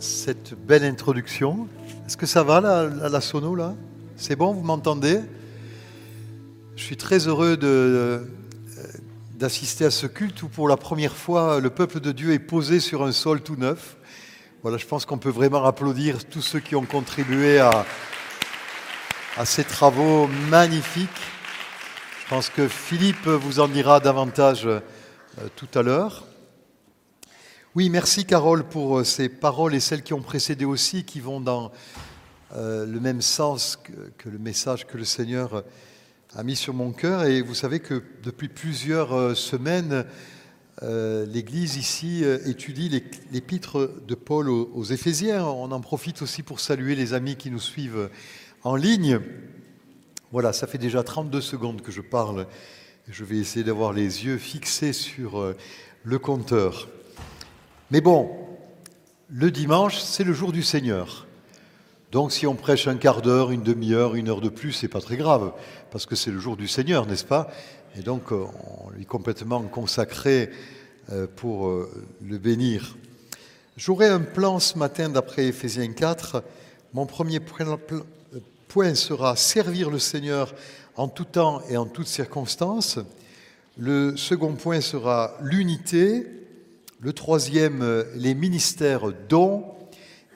cette belle introduction. Est-ce que ça va la, la, sono là? C'est bon, vous m'entendez? Je suis très heureux de, d'assister à ce culte où pour la première fois le peuple de Dieu est posé sur un sol tout neuf. Voilà, je pense qu'on peut vraiment applaudir tous ceux qui ont contribué à, à ces travaux magnifiques. Je pense que Philippe vous en dira davantage euh, tout à l'heure. Oui, merci Carole pour ces paroles et celles qui ont précédé aussi, qui vont dans euh, le même sens que, le message que le Seigneur a mis sur mon cœur. Et vous savez que depuis plusieurs euh, semaines, euh, l'Église ici euh, étudie l'épître de Paul aux, aux, Éphésiens. On en profite aussi pour saluer les amis qui nous suivent en ligne. Voilà, ça fait déjà 32 secondes que je parle. Je vais essayer d'avoir les yeux fixés sur le compteur. Mais bon, le dimanche, c'est le jour du Seigneur. Donc si on prêche un quart d'heure, une demi-heure, une heure de plus, c'est pas très grave, parce que c'est le jour du Seigneur, n'est-ce pas? Et donc on lui est complètement consacré pour le bénir. J'aurai un plan ce matin d'après Éphésiens 4. Mon premier point sera servir le Seigneur en tout temps et en toutes circonstances. Le second point sera l'unité. Le troisième, les ministères dont.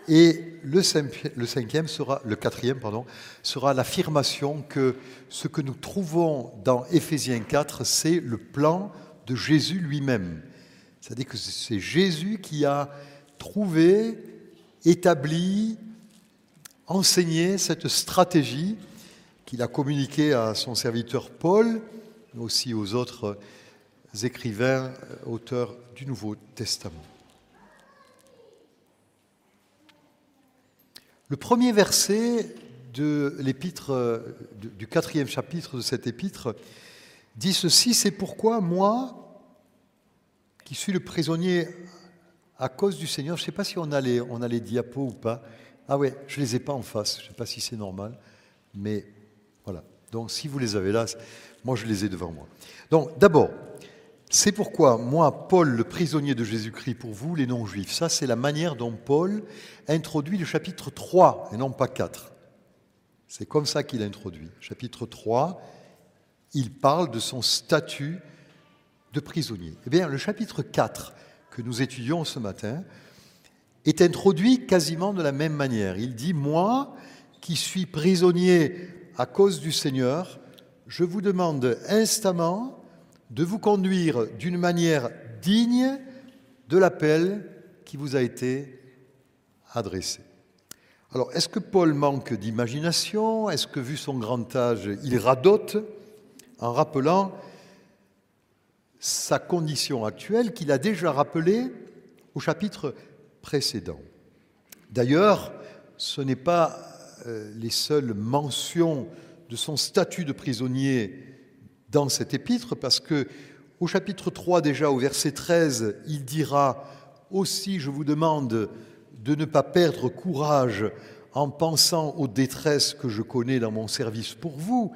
Et le, sera, le quatrième, pardon, sera l'affirmation que ce que nous trouvons dans Éphésiens 4, c'est le plan de Jésus lui-même. C'est-à-dire que c'est Jésus qui a trouvé, établi, enseigné cette stratégie qu'il a communiquée à son serviteur Paul, mais aussi aux autres écrivains, auteurs du Nouveau Testament. Le premier verset de l'épître, du quatrième chapitre de cette épître, dit ceci, c'est pourquoi moi, qui suis le prisonnier à cause du Seigneur, je ne sais pas si on a, les, on a les diapos ou pas. Ah ouais, je ne les ai pas en face, je ne sais pas si c'est normal, mais voilà. Donc si vous les avez là, moi je les ai devant moi. Donc d'abord, c'est pourquoi moi, Paul, le prisonnier de Jésus-Christ pour vous, les non-juifs, ça c'est la manière dont Paul introduit le chapitre 3 et non pas 4. C'est comme ça qu'il introduit. Chapitre 3, il parle de son statut de prisonnier. Eh bien, le chapitre 4 que nous étudions ce matin est introduit quasiment de la même manière. Il dit, moi qui suis prisonnier à cause du Seigneur, je vous demande instamment de vous conduire d'une manière digne de l'appel qui vous a été adressé. Alors, est-ce que Paul manque d'imagination? Est-ce que, vu son grand âge, il radote en rappelant sa condition actuelle qu'il a déjà rappelée au chapitre précédent? D'ailleurs, ce n'est pas les seules mentions de son statut de prisonnier dans cet épître parce que au chapitre 3 déjà au verset 13, il dira aussi je vous demande de ne pas perdre courage en pensant aux détresses que je connais dans mon service pour vous,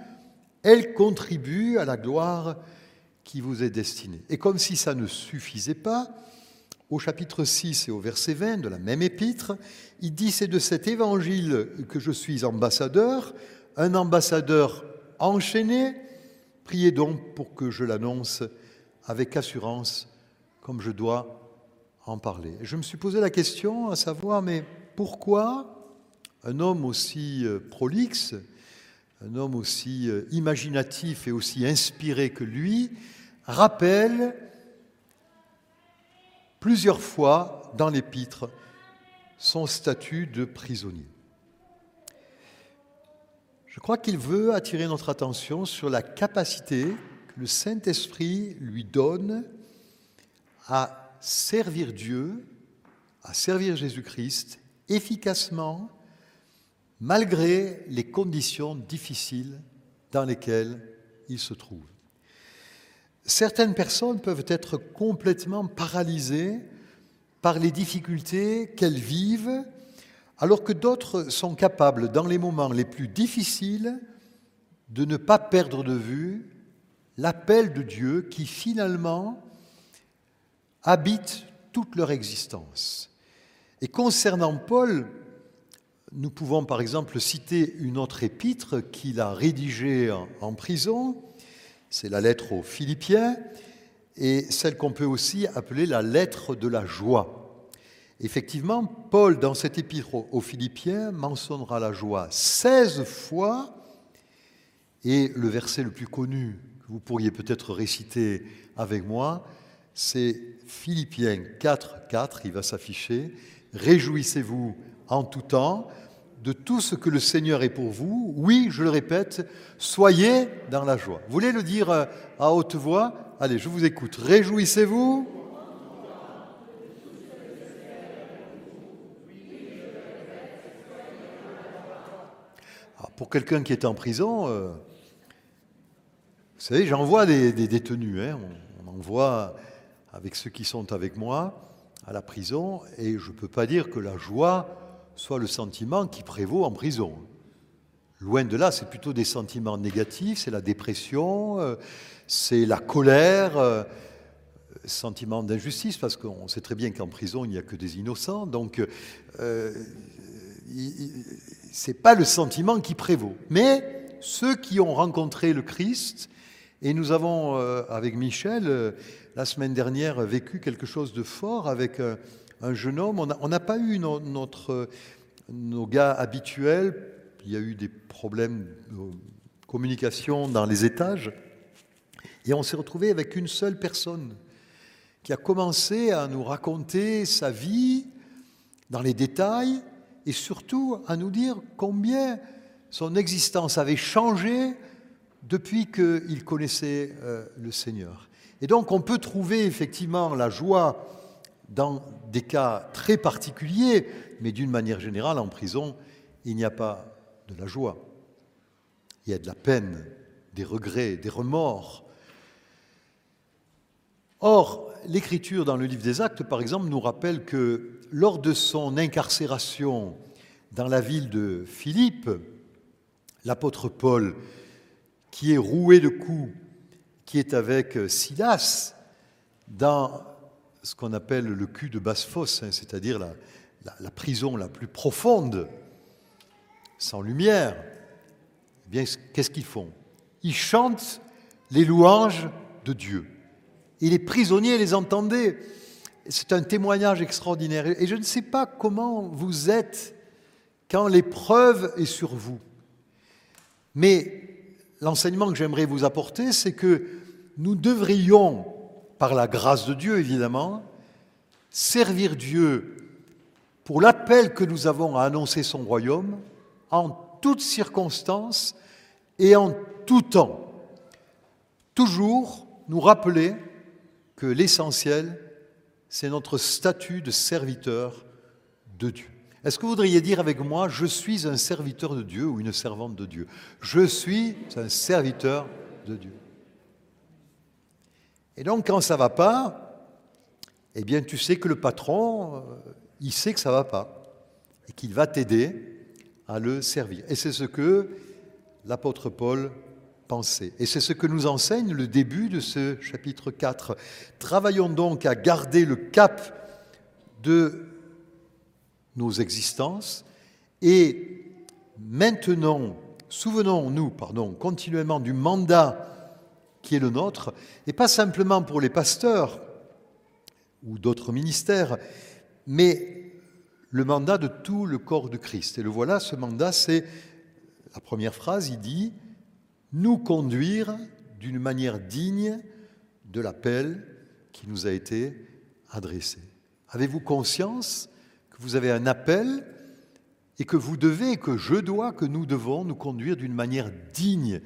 elles contribuent à la gloire qui vous est destinée. Et comme si ça ne suffisait pas, au chapitre 6 et au verset 20 de la même épître, il dit c'est de cet évangile que je suis ambassadeur, un ambassadeur enchaîné, Priez donc pour que je l'annonce avec assurance, comme je dois en parler. Je me suis posé la question à savoir, mais pourquoi un homme aussi prolixe, un homme aussi imaginatif et aussi inspiré que lui, rappelle plusieurs fois dans l'épître son statut de prisonnier? Je crois qu'il veut attirer notre attention sur la capacité que le Saint-Esprit lui donne à servir Dieu, à servir Jésus-Christ efficacement, malgré les conditions difficiles dans lesquelles il se trouve. Certaines personnes peuvent être complètement paralysées par les difficultés qu'elles vivent alors que d'autres sont capables, dans les moments les plus difficiles, de ne pas perdre de vue l'appel de Dieu qui finalement habite toute leur existence. Et concernant Paul, nous pouvons par exemple citer une autre épître qu'il a rédigée en prison, c'est la lettre aux Philippiens, et celle qu'on peut aussi appeler la lettre de la joie. Effectivement, Paul, dans cet épître aux Philippiens, mentionnera la joie 16 fois, et le verset le plus connu que vous pourriez peut-être réciter avec moi, c'est Philippiens 4, 4, il va s'afficher. Réjouissez-vous en tout temps de tout ce que le Seigneur est pour vous. Oui, je le répète, soyez dans la joie. Vous voulez le dire euh, à haute voix? Allez, je vous écoute. Réjouissez-vous? Pour quelqu'un qui est en prison, euh, vous savez, j'en vois des, détenus. Hein. on, en voit avec ceux qui sont avec moi à la prison, et je ne peux pas dire que la joie soit le sentiment qui prévaut en prison. Loin de là, c'est plutôt des sentiments négatifs, c'est la dépression, euh, c'est la colère, euh, sentiment d'injustice, parce qu'on sait très bien qu'en prison, il n'y a que des innocents, donc n'est pas le sentiment qui prévaut. Mais ceux qui ont rencontré le Christ, et nous avons, avec Michel, la semaine dernière, vécu quelque chose de fort avec un jeune homme. On n'a pas eu nos gars habituels il y a eu des problèmes de communication dans les étages. Et on s'est retrouvé avec une seule personne qui a commencé à nous raconter sa vie dans les détails et surtout à nous dire combien son existence avait changé depuis qu'il connaissait euh, le Seigneur. Et donc on peut trouver effectivement la joie dans des cas très particuliers, mais d'une manière générale en prison, il n'y a pas de la joie. Il y a de la peine, des regrets, des remords. Or, l'Écriture dans le livre des Actes, par exemple, nous rappelle que lors de son incarcération dans la ville de Philippe, l'apôtre Paul, qui est roué de coups, qui est avec Silas dans ce qu'on appelle le cul de basse-fosse, hein, c'est-à-dire la prison la plus profonde sans lumière, eh bien, qu'est-ce qu'ils font? Ils chantent les louanges de Dieu. Et les prisonniers les entendaient. C'est un témoignage extraordinaire. Et je ne sais pas comment vous êtes quand l'épreuve est sur vous. Mais l'enseignement que j'aimerais vous apporter, c'est que nous devrions, par la grâce de Dieu évidemment, servir Dieu pour l'appel que nous avons à annoncer son royaume, en toutes circonstances et en tout temps. Toujours nous rappeler que l'essentiel, c'est notre statut de serviteur de Dieu. Est-ce que vous voudriez dire avec moi, je suis un serviteur de Dieu ou une servante de Dieu? Je suis un serviteur de Dieu. Et donc quand ça ne va pas, eh bien tu sais que le patron, euh, il sait que ça ne va pas et qu'il va t'aider à le servir. Et c'est ce que l'apôtre Paul Et c'est ce que nous enseigne le début de ce chapitre 4. Travaillons donc à garder le cap de nos existences et maintenant, souvenons-nous, pardon, continuellement du mandat qui est le nôtre, et pas simplement pour les pasteurs ou d'autres ministères, mais le mandat de tout le corps de Christ. Et le voilà, ce mandat, c'est la première phrase, il dit, nous conduire d'une manière digne de l'appel qui nous a été adressé. Avez-vous conscience que vous avez un appel et que vous devez, que je dois, que nous devons nous conduire d'une manière digne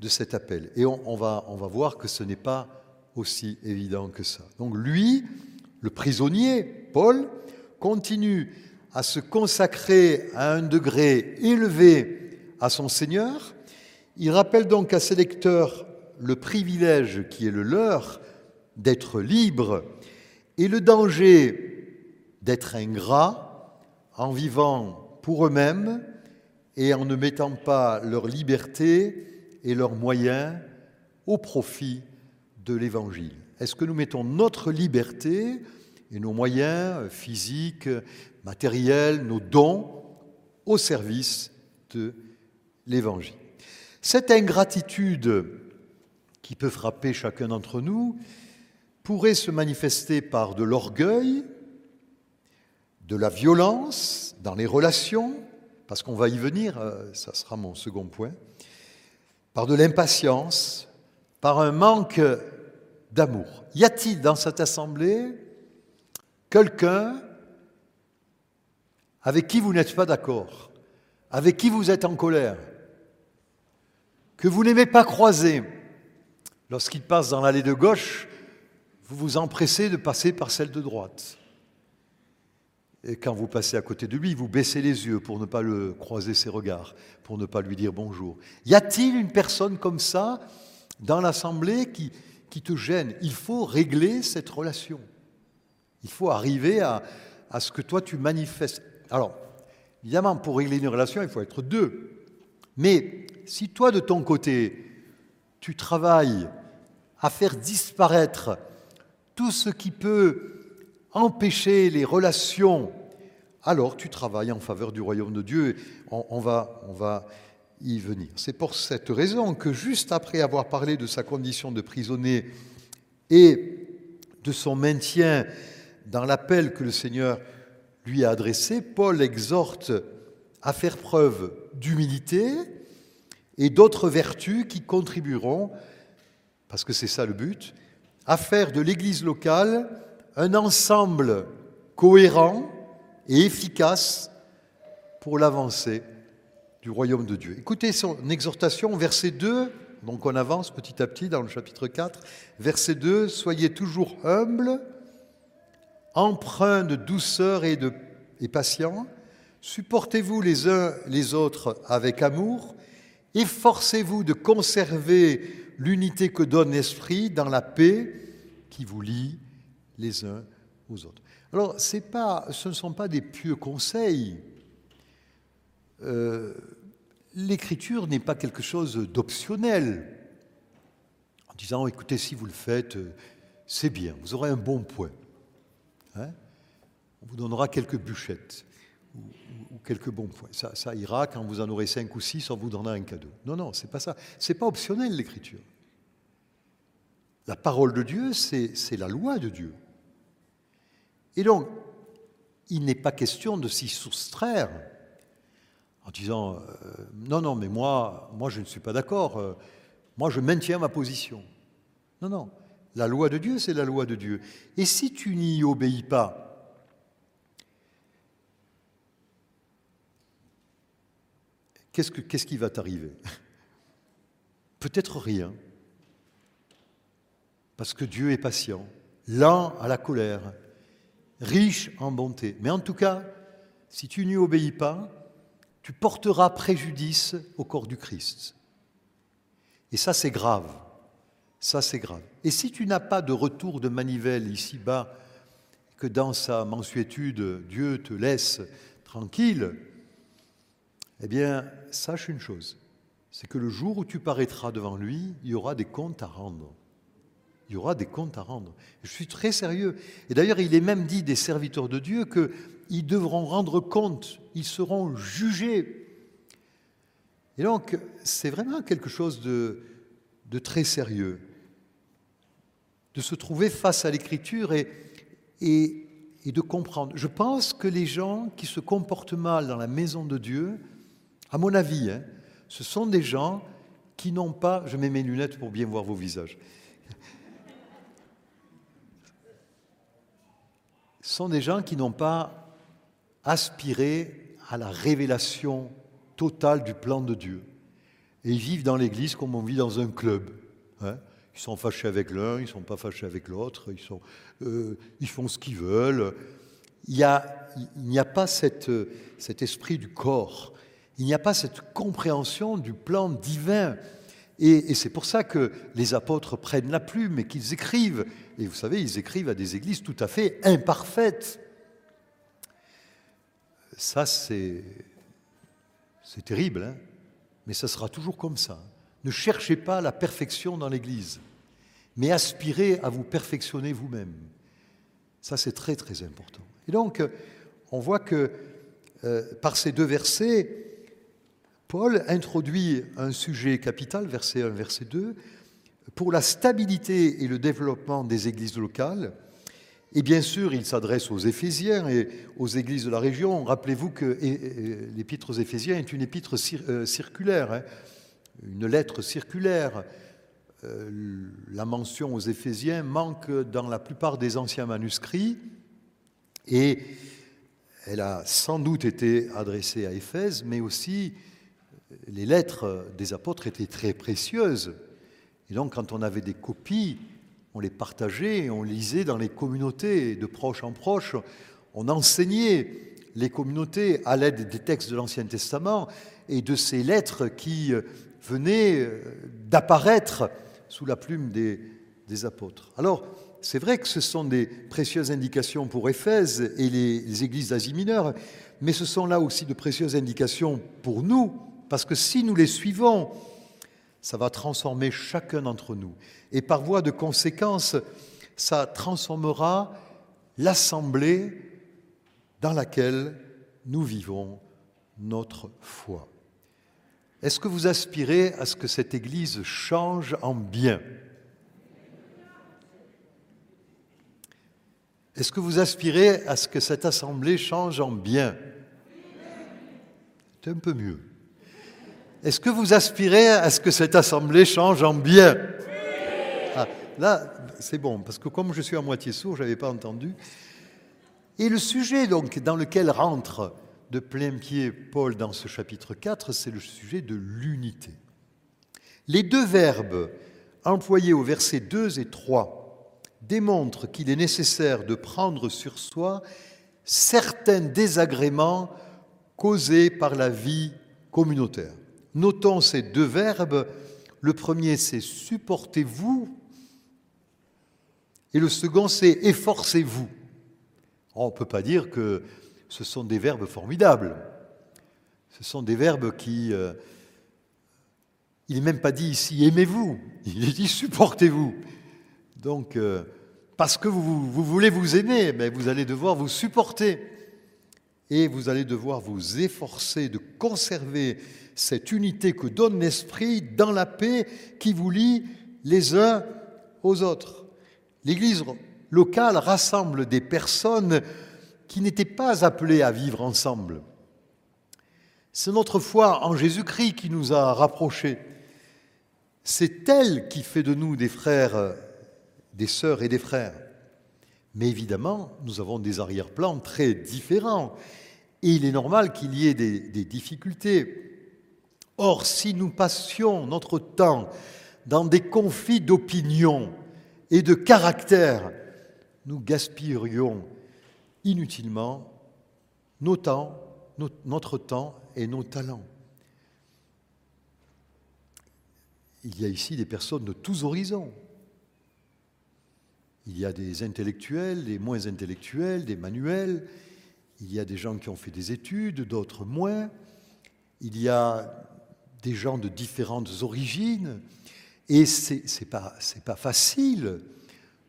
de cet appel? Et on, va, on va voir que ce n'est pas aussi évident que ça. Donc lui, le prisonnier, Paul, continue à se consacrer à un degré élevé à son Seigneur. Il rappelle donc à ses lecteurs le privilège qui est le leur d'être libre et le danger d'être ingrat en vivant pour eux-mêmes et en ne mettant pas leur liberté et leurs moyens au profit de l'Évangile. Est-ce que nous mettons notre liberté et nos moyens physiques, matériels, nos dons au service de l'Évangile? Cette ingratitude qui peut frapper chacun d'entre nous pourrait se manifester par de l'orgueil, de la violence dans les relations, parce qu'on va y venir, euh, ça sera mon second point, par de l'impatience, par un manque d'amour. Y a-t-il dans cette assemblée quelqu'un avec qui vous n'êtes pas d'accord, avec qui vous êtes en colère, que vous n'aimez pas croiser Lorsqu'il passe dans l'allée de gauche, vous vous empressez de passer par celle de droite. Et quand vous passez à côté de lui, vous baissez les yeux pour ne pas le croiser ses regards, pour ne pas lui dire bonjour. Y a-t-il une personne comme ça dans l'assemblée qui, te gêne? Il faut régler cette relation. Il faut arriver à ce que toi tu manifestes. Alors, évidemment, pour régler une relation, il faut être deux. Mais si toi, de ton côté, tu travailles à faire disparaître tout ce qui peut empêcher les relations, alors tu travailles en faveur du royaume de Dieu. On, va, on va y venir. C'est pour cette raison que juste après avoir parlé de sa condition de prisonnier et de son maintien dans l'appel que le Seigneur lui a adressé, Paul exhorte à faire preuve d'humilité et d'autres vertus qui contribueront, parce que c'est ça le but, à faire de l'Église locale un ensemble cohérent et efficace pour l'avancée du royaume de Dieu. Écoutez son exhortation, verset 2, donc on avance petit à petit dans le chapitre 4, verset 2, Soyez toujours humbles, empreints de douceur et, de, et supportez-vous les uns les autres avec amour, efforcez-vous de conserver l'unité que donne l'Esprit dans la paix qui vous lie les uns aux autres. Alors, ce ne sont pas des pieux conseils. Euh, l'écriture n'est pas quelque chose d'optionnel. En disant, écoutez, si vous le faites, euh, c'est bien, vous aurez un bon point. Hein. On vous donnera quelques bûchettes ou, quelques bons points. Ça, ça, ira quand vous en aurez cinq ou six, on vous donnera un cadeau. Non, non, c'est pas ça. C'est pas optionnel l'écriture. La parole de Dieu, c'est la loi de Dieu. Et donc, il n'est pas question de s'y soustraire en disant euh, non, non, mais moi, moi je ne suis pas d'accord, euh, moi je maintiens ma position. Non, non, la loi de Dieu, c'est la loi de Dieu. Et si tu n'y obéis pas, qu'est-ce, qui va t'arriver? Peut-être rien, parce que Dieu est patient, lent à la colère, riche en bonté. Mais en tout cas, si tu n'y obéis pas, tu porteras préjudice au corps du Christ. Et ça, c'est grave. Ça, c'est grave. Et si tu n'as pas de retour de manivelle ici-bas, que dans sa mansuétude, Dieu te laisse tranquille, eh bien, sache une chose, c'est que le jour où tu paraîtras devant lui, il y aura des comptes à rendre. Il y aura des comptes à rendre. Je suis très sérieux. Et d'ailleurs, il est même dit des serviteurs de Dieu qu'ils devront rendre compte, ils seront jugés. Et donc, c'est vraiment quelque chose de, de, très sérieux, de se trouver face à l'écriture et, et, et de comprendre. Je pense que les gens qui se comportent mal dans la maison de Dieu, à mon avis, hein, ce sont des gens qui n'ont pas, je mets mes lunettes pour bien voir vos visages, sont des gens qui n'ont pas aspiré à la révélation totale du plan de Dieu. Et ils vivent dans l'Église comme on vit dans un club. Hein. Ils sont fâchés avec l'un, ils ne sont pas fâchés avec l'autre, ils, euh, font ce qu'ils veulent. Il n'y a, pas cette, cet esprit du corps, il n'y a pas cette compréhension du plan divin. Et, c'est pour ça que les apôtres prennent la plume et qu'ils écrivent. Et vous savez, ils écrivent à des églises tout à fait imparfaites. Ça, c'est, c'est terrible, hein mais ça sera toujours comme ça. Ne cherchez pas la perfection dans l'Église, mais aspirez à vous perfectionner vous-même. Ça, c'est très très important. Et donc, on voit que euh, par ces deux versets, Paul introduit un sujet capital, verset 1, verset 2, pour la stabilité et le développement des églises locales. Et bien sûr, il s'adresse aux Éphésiens et aux églises de la région. Rappelez-vous que l'épître aux Éphésiens est une épître euh, circulaire, hein, une lettre circulaire. Euh, la mention aux Éphésiens manque dans la plupart des anciens manuscrits et elle a sans doute été adressée à Éphèse, mais aussi les lettres des apôtres étaient très précieuses. Et donc, quand on avait des copies, on les partageait, on lisait dans les communautés, de proche en proche, on enseignait les communautés à l'aide des textes de l'Ancien Testament et de ces lettres qui venaient d'apparaître sous la plume des, apôtres. Alors, c'est vrai que ce sont des précieuses indications pour Éphèse et les, les églises d'Asie mineure, mais ce sont là aussi de précieuses indications pour nous, parce que si nous les suivons, ça va transformer chacun d'entre nous. Et par voie de conséquence, ça transformera l'assemblée dans laquelle nous vivons notre foi. Est-ce que vous aspirez à ce que cette Église change en bien? Est-ce que vous aspirez à ce que cette assemblée change en bien? C'est un peu mieux. Est-ce que vous aspirez à ce que cette assemblée change en bien? Ah, Là, c'est bon, parce que comme je suis à moitié sourd, je n'avais pas entendu. Et le sujet donc dans lequel rentre de plein pied Paul dans ce chapitre 4, c'est le sujet de l'unité. Les deux verbes employés au verset 2 et 3 démontrent qu'il est nécessaire de prendre sur soi certains désagréments causés par la vie communautaire. Notons ces deux verbes. Le premier, c'est supportez-vous. Et le second, c'est efforcez-vous. On ne peut pas dire que ce sont des verbes formidables. Ce sont des verbes qui... Euh, il n'est même pas dit ici aimez-vous, il est dit supportez-vous. Donc, euh, parce que vous, vous, voulez vous aimer, mais vous allez devoir vous supporter. Et vous allez devoir vous efforcer de conserver cette unité que donne l'Esprit dans la paix qui vous lie les uns aux autres. L'Église locale rassemble des personnes qui n'étaient pas appelées à vivre ensemble. C'est notre foi en Jésus-Christ qui nous a rapprochés. C'est elle qui fait de nous des frères, des sœurs et des frères. Mais évidemment, nous avons des arrière-plans très différents. Et il est normal qu'il y ait des, difficultés. Or, si nous passions notre temps dans des conflits d'opinion et de caractère, nous gaspillerions inutilement nos temps, notre temps et nos talents. Il y a ici des personnes de tous horizons. Il y a des intellectuels, des moins intellectuels, des manuels. Il y a des gens qui ont fait des études, d'autres moins. Il y a des gens de différentes origines. Et ce n'est pas, facile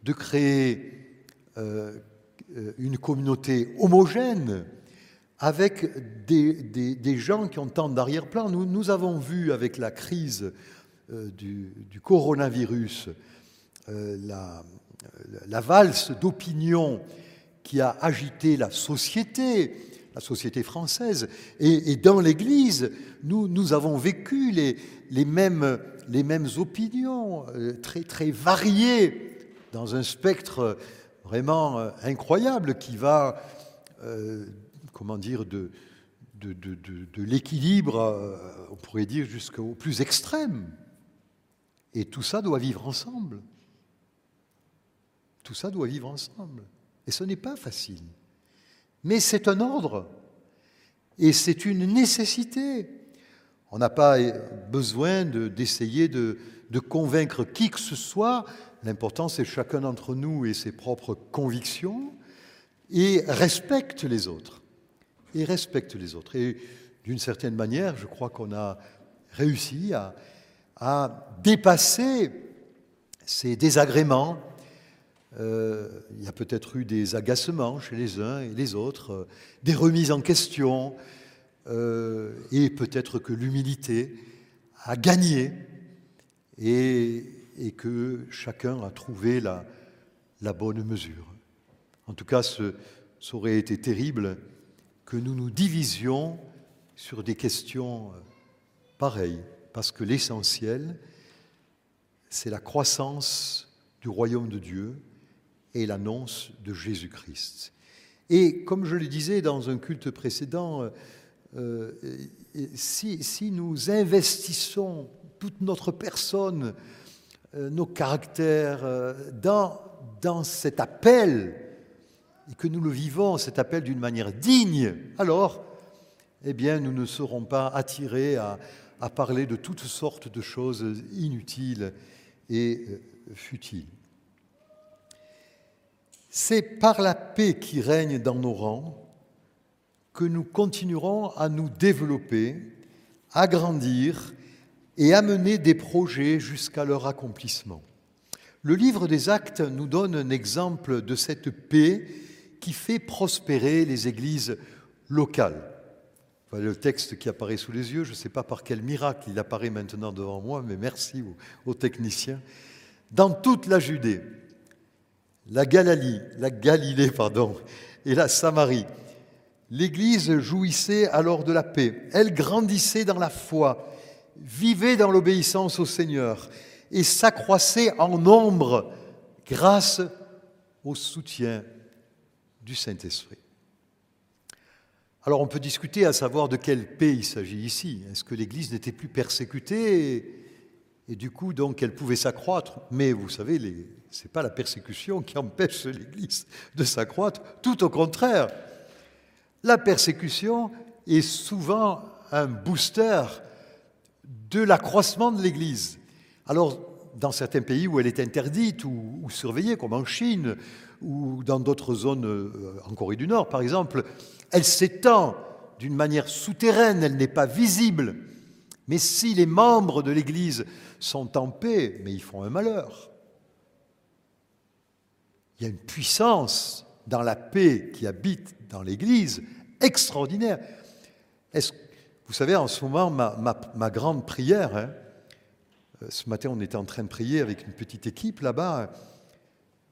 de créer euh, une communauté homogène avec des, gens qui ont tant d'arrière-plan. Nous, nous, avons vu avec la crise euh, du, du, coronavirus euh, la, la, valse d'opinion qui a agité la société, la société française. Et, dans l'Église, nous, avons vécu les, mêmes, opinions, euh, très, variées, dans un spectre vraiment euh, incroyable qui va, euh, comment dire, de l'équilibre, on pourrait dire, jusqu'au plus extrême. Et tout ça doit vivre ensemble. Tout ça doit vivre ensemble. Et ce n'est pas facile. Mais c'est un ordre et c'est une nécessité. On n'a pas besoin d'essayer de, convaincre qui que ce soit. L'important, c'est chacun d'entre nous et ses propres convictions et respecte les autres. Et respecte les autres. Et d'une certaine manière, je crois qu'on a réussi à, dépasser ces désagréments euh, il y a peut-être eu des agacements chez les uns et les autres, euh, des remises en question, euh, et peut-être que l'humilité a gagné et, que chacun a trouvé la, bonne mesure. En tout cas, ça aurait été terrible que nous nous divisions sur des questions pareilles, parce que l'essentiel, c'est la croissance du royaume de Dieu et l'annonce de Jésus-Christ. Et comme je le disais dans un culte précédent, euh, si, si, nous investissons toute notre personne, euh, nos caractères euh, dans, dans cet appel, et que nous le vivons, cet appel d'une manière digne, alors, eh bien, nous ne serons pas attirés à, à parler de toutes sortes de choses inutiles et futiles. C'est par la paix qui règne dans nos rangs que nous continuerons à nous développer, à grandir et à mener des projets jusqu'à leur accomplissement. Le livre des actes nous donne un exemple de cette paix qui fait prospérer les églises locales. Voilà le texte qui apparaît sous les yeux, je ne sais pas par quel miracle il apparaît maintenant devant moi, mais merci aux techniciens. Dans toute la Judée, la Galilée, la Galilée pardon, et la Samarie. L'Église jouissait alors de la paix. Elle grandissait dans la foi, vivait dans l'obéissance au Seigneur et s'accroissait en nombre grâce au soutien du Saint-Esprit. Alors on peut discuter à savoir de quelle paix il s'agit ici. Est-ce que l'Église n'était plus persécutée et du coup, donc, elle pouvait s'accroître. Mais vous savez, ce n'est pas la persécution qui empêche l'Église de s'accroître. Tout au contraire, la persécution est souvent un booster de l'accroissement de l'Église. Alors, dans certains pays où elle est interdite ou, surveillée, comme en Chine ou dans d'autres zones, euh, en Corée du Nord par exemple, elle s'étend d'une manière souterraine, elle n'est pas visible. Mais si les membres de l'Église sont en paix, mais ils font un malheur. Il y a une puissance dans la paix qui habite dans l'Église extraordinaire. Vous savez, en ce moment, ma grande prière, hein, euh, ce matin on était en train de prier avec une petite équipe là-bas,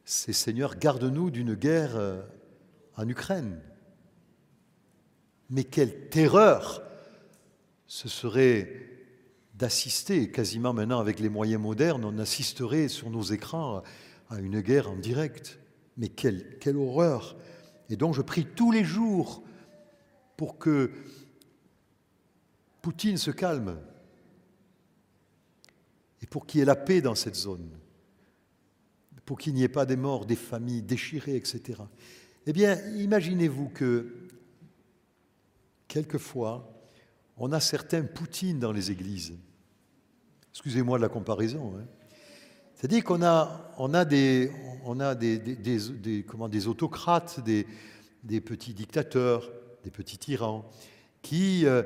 c'est Seigneur, garde-nous d'une guerre euh, en Ukraine. Mais quelle terreur ce serait d'assister, quasiment maintenant avec les moyens modernes, on assisterait sur nos écrans à une guerre en direct. Mais quelle, horreur Et donc je prie tous les jours pour que Poutine se calme et pour qu'il y ait la paix dans cette zone, pour qu'il n'y ait pas des morts, des familles déchirées, etc. Eh bien, imaginez-vous que quelquefois, on a certains Poutines dans les églises. Excusez-moi de la comparaison. Hein. C'est-à-dire qu'on a, on a, des, on a des, comment, des autocrates, des, petits dictateurs, des petits tyrans, qui euh,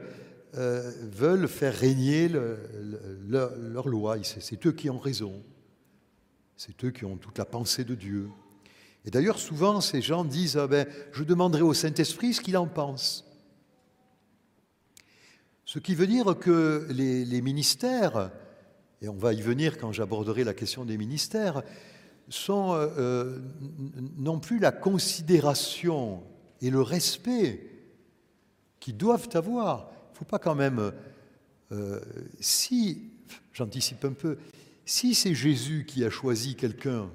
euh, veulent faire régner le, le, leur loi. C'est eux qui ont raison. C'est eux qui ont toute la pensée de Dieu. Et d'ailleurs, souvent, ces gens disent ah ben, Je demanderai au Saint-Esprit ce qu'il en pense. Ce qui veut dire que les, ministères, et on va y venir quand j'aborderai la question des ministères, sont euh, non plus la considération et le respect qu'ils doivent avoir. Il ne faut pas quand même, euh, si, j'anticipe un peu, si c'est Jésus qui a choisi quelqu'un,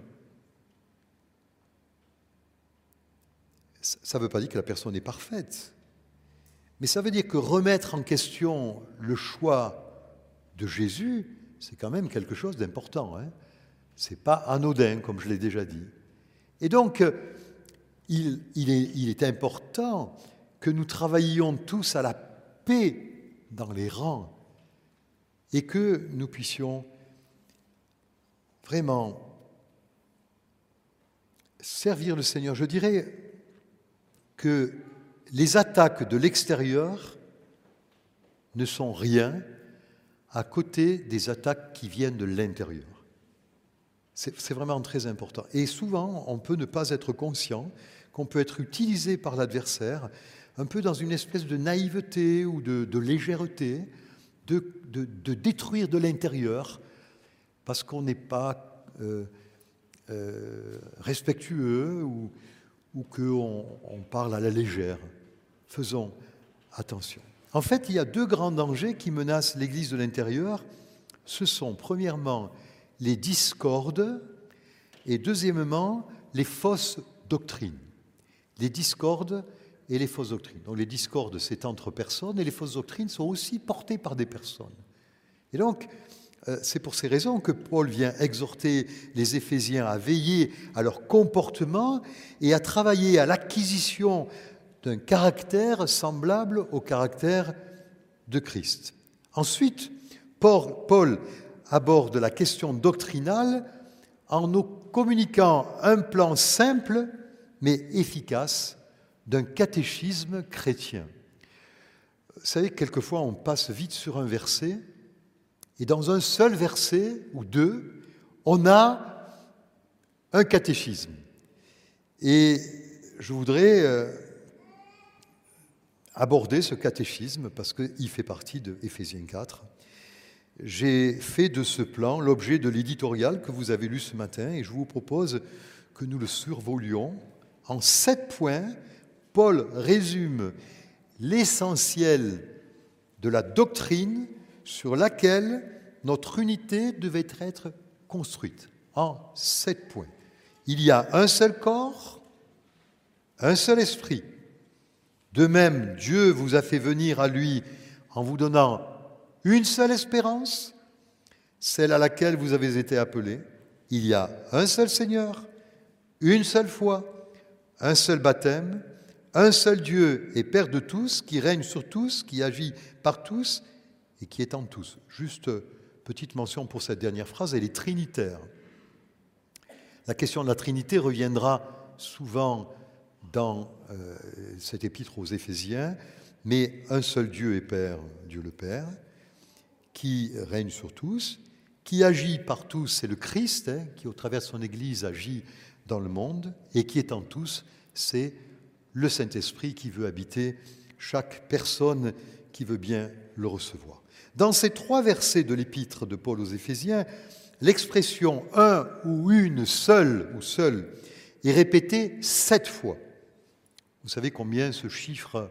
ça ne veut pas dire que la personne est parfaite. Mais ça veut dire que remettre en question le choix de Jésus, c'est quand même quelque chose d'important. Hein Ce n'est pas anodin, comme je l'ai déjà dit. Et donc, il, il, est, il est important que nous travaillions tous à la paix dans les rangs et que nous puissions vraiment servir le Seigneur. Je dirais que les attaques de l'extérieur ne sont rien à côté des attaques qui viennent de l'intérieur. C'est vraiment très important. Et souvent, on peut ne pas être conscient qu'on peut être utilisé par l'adversaire un peu dans une espèce de naïveté ou de, légèreté, de, détruire de l'intérieur parce qu'on n'est pas euh, euh, respectueux ou, ou qu'on on parle à la légère. Faisons attention. En fait, il y a deux grands dangers qui menacent l'Église de l'intérieur. Ce sont premièrement les discordes et deuxièmement les fausses doctrines. Les discordes et les fausses doctrines. Donc les discordes, c'est entre personnes et les fausses doctrines sont aussi portées par des personnes. Et donc, euh, c'est pour ces raisons que Paul vient exhorter les Éphésiens à veiller à leur comportement et à travailler à l'acquisition d'un caractère semblable au caractère de Christ. Ensuite, Paul aborde la question doctrinale en nous communiquant un plan simple mais efficace d'un catéchisme chrétien. Vous savez, quelquefois on passe vite sur un verset et dans un seul verset ou deux, on a un catéchisme. Et je voudrais euh, aborder ce catéchisme parce qu'il fait partie de Éphésiens 4. J'ai fait de ce plan l'objet de l'éditorial que vous avez lu ce matin et je vous propose que nous le survolions. En sept points, Paul résume l'essentiel de la doctrine sur laquelle notre unité devait être construite en sept points. Il y a un seul corps, un seul esprit. De même, Dieu vous a fait venir à lui en vous donnant une seule espérance, celle à laquelle vous avez été appelés. Il y a un seul Seigneur, une seule foi, un seul baptême, un seul Dieu et Père de tous, qui règne sur tous, qui agit par tous et qui est en tous. Juste petite mention pour cette dernière phrase, elle est trinitaire. La question de la Trinité reviendra souvent dans euh, cet épître aux Éphésiens, mais un seul Dieu est Père, Dieu le Père, qui règne sur tous, qui agit par tous, c'est le Christ, hein, qui au travers de son Église agit dans le monde, et qui est en tous, c'est le Saint-Esprit qui veut habiter chaque personne qui veut bien le recevoir. Dans ces trois versets de l'épître de Paul aux Éphésiens, l'expression un ou une seule ou seul est répétée sept fois. Vous savez combien ce chiffre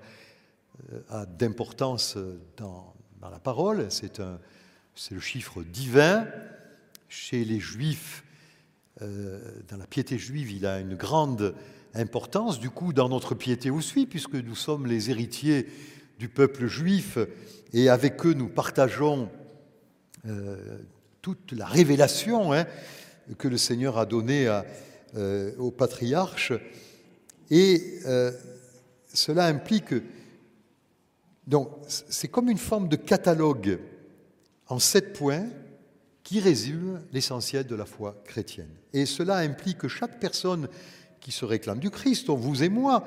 euh, a d'importance dans, la parole? C'est le chiffre divin. Chez les Juifs, euh, dans la piété juive, il a une grande importance. Du coup, dans notre piété aussi, puisque nous sommes les héritiers du peuple juif et avec eux nous partageons euh, toute la révélation hein, que le Seigneur a donnée à, euh, au patriarche. Et euh, cela implique. Donc, c'est comme une forme de catalogue en sept points qui résume l'essentiel de la foi chrétienne. Et cela implique que chaque personne qui se réclame du Christ, vous et moi,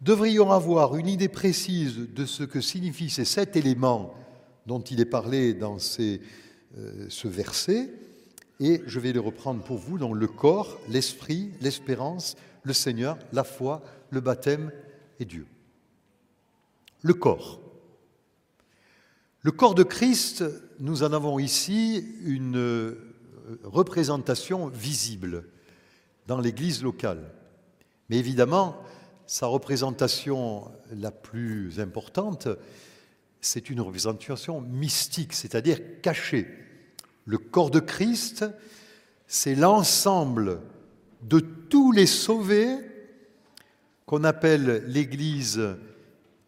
devrions avoir une idée précise de ce que signifient ces sept éléments dont il est parlé dans euh, ce verset, et je vais les reprendre pour vous dans le corps, l'esprit, l'espérance, le Seigneur, la foi, le baptême et Dieu. Le corps. Le corps de Christ, nous en avons ici une euh, représentation visible dans l'Église locale. Mais évidemment, sa représentation la plus importante, c'est une représentation mystique, c'est-à-dire cachée. Le corps de Christ, c'est l'ensemble de tous les sauvés qu'on appelle l'Église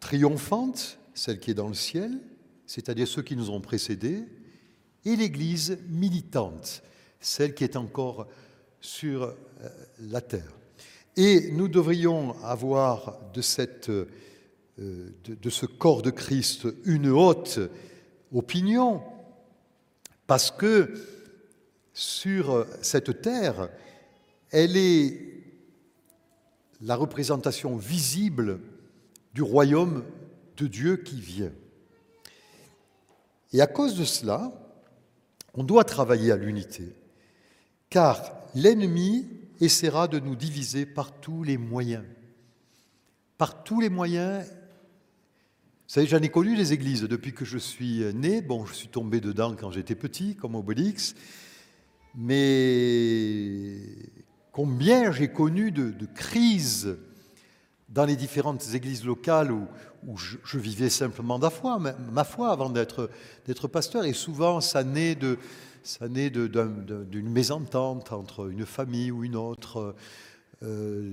triomphante, celle qui est dans le ciel, c'est-à-dire ceux qui nous ont précédés, et l'Église militante, celle qui est encore sur euh, la terre. Et nous devrions avoir de, cette, euh, de, ce corps de Christ une haute opinion, parce que sur cette terre, elle est la représentation visible du royaume de Dieu qui vient. Et à cause de cela, on doit travailler à l'unité. car l'ennemi essaiera de nous diviser par tous les moyens. Par tous les moyens. Vous savez, j'en ai connu les églises depuis que je suis né. Bon, je suis tombé dedans quand j'étais petit, comme Obélix. Mais combien j'ai connu de, crises dans les différentes églises locales où, je, vivais simplement ma foi, ma foi avant d'être pasteur. Et souvent, ça naît de, ça naît d'une mésentente entre une famille ou une autre, euh,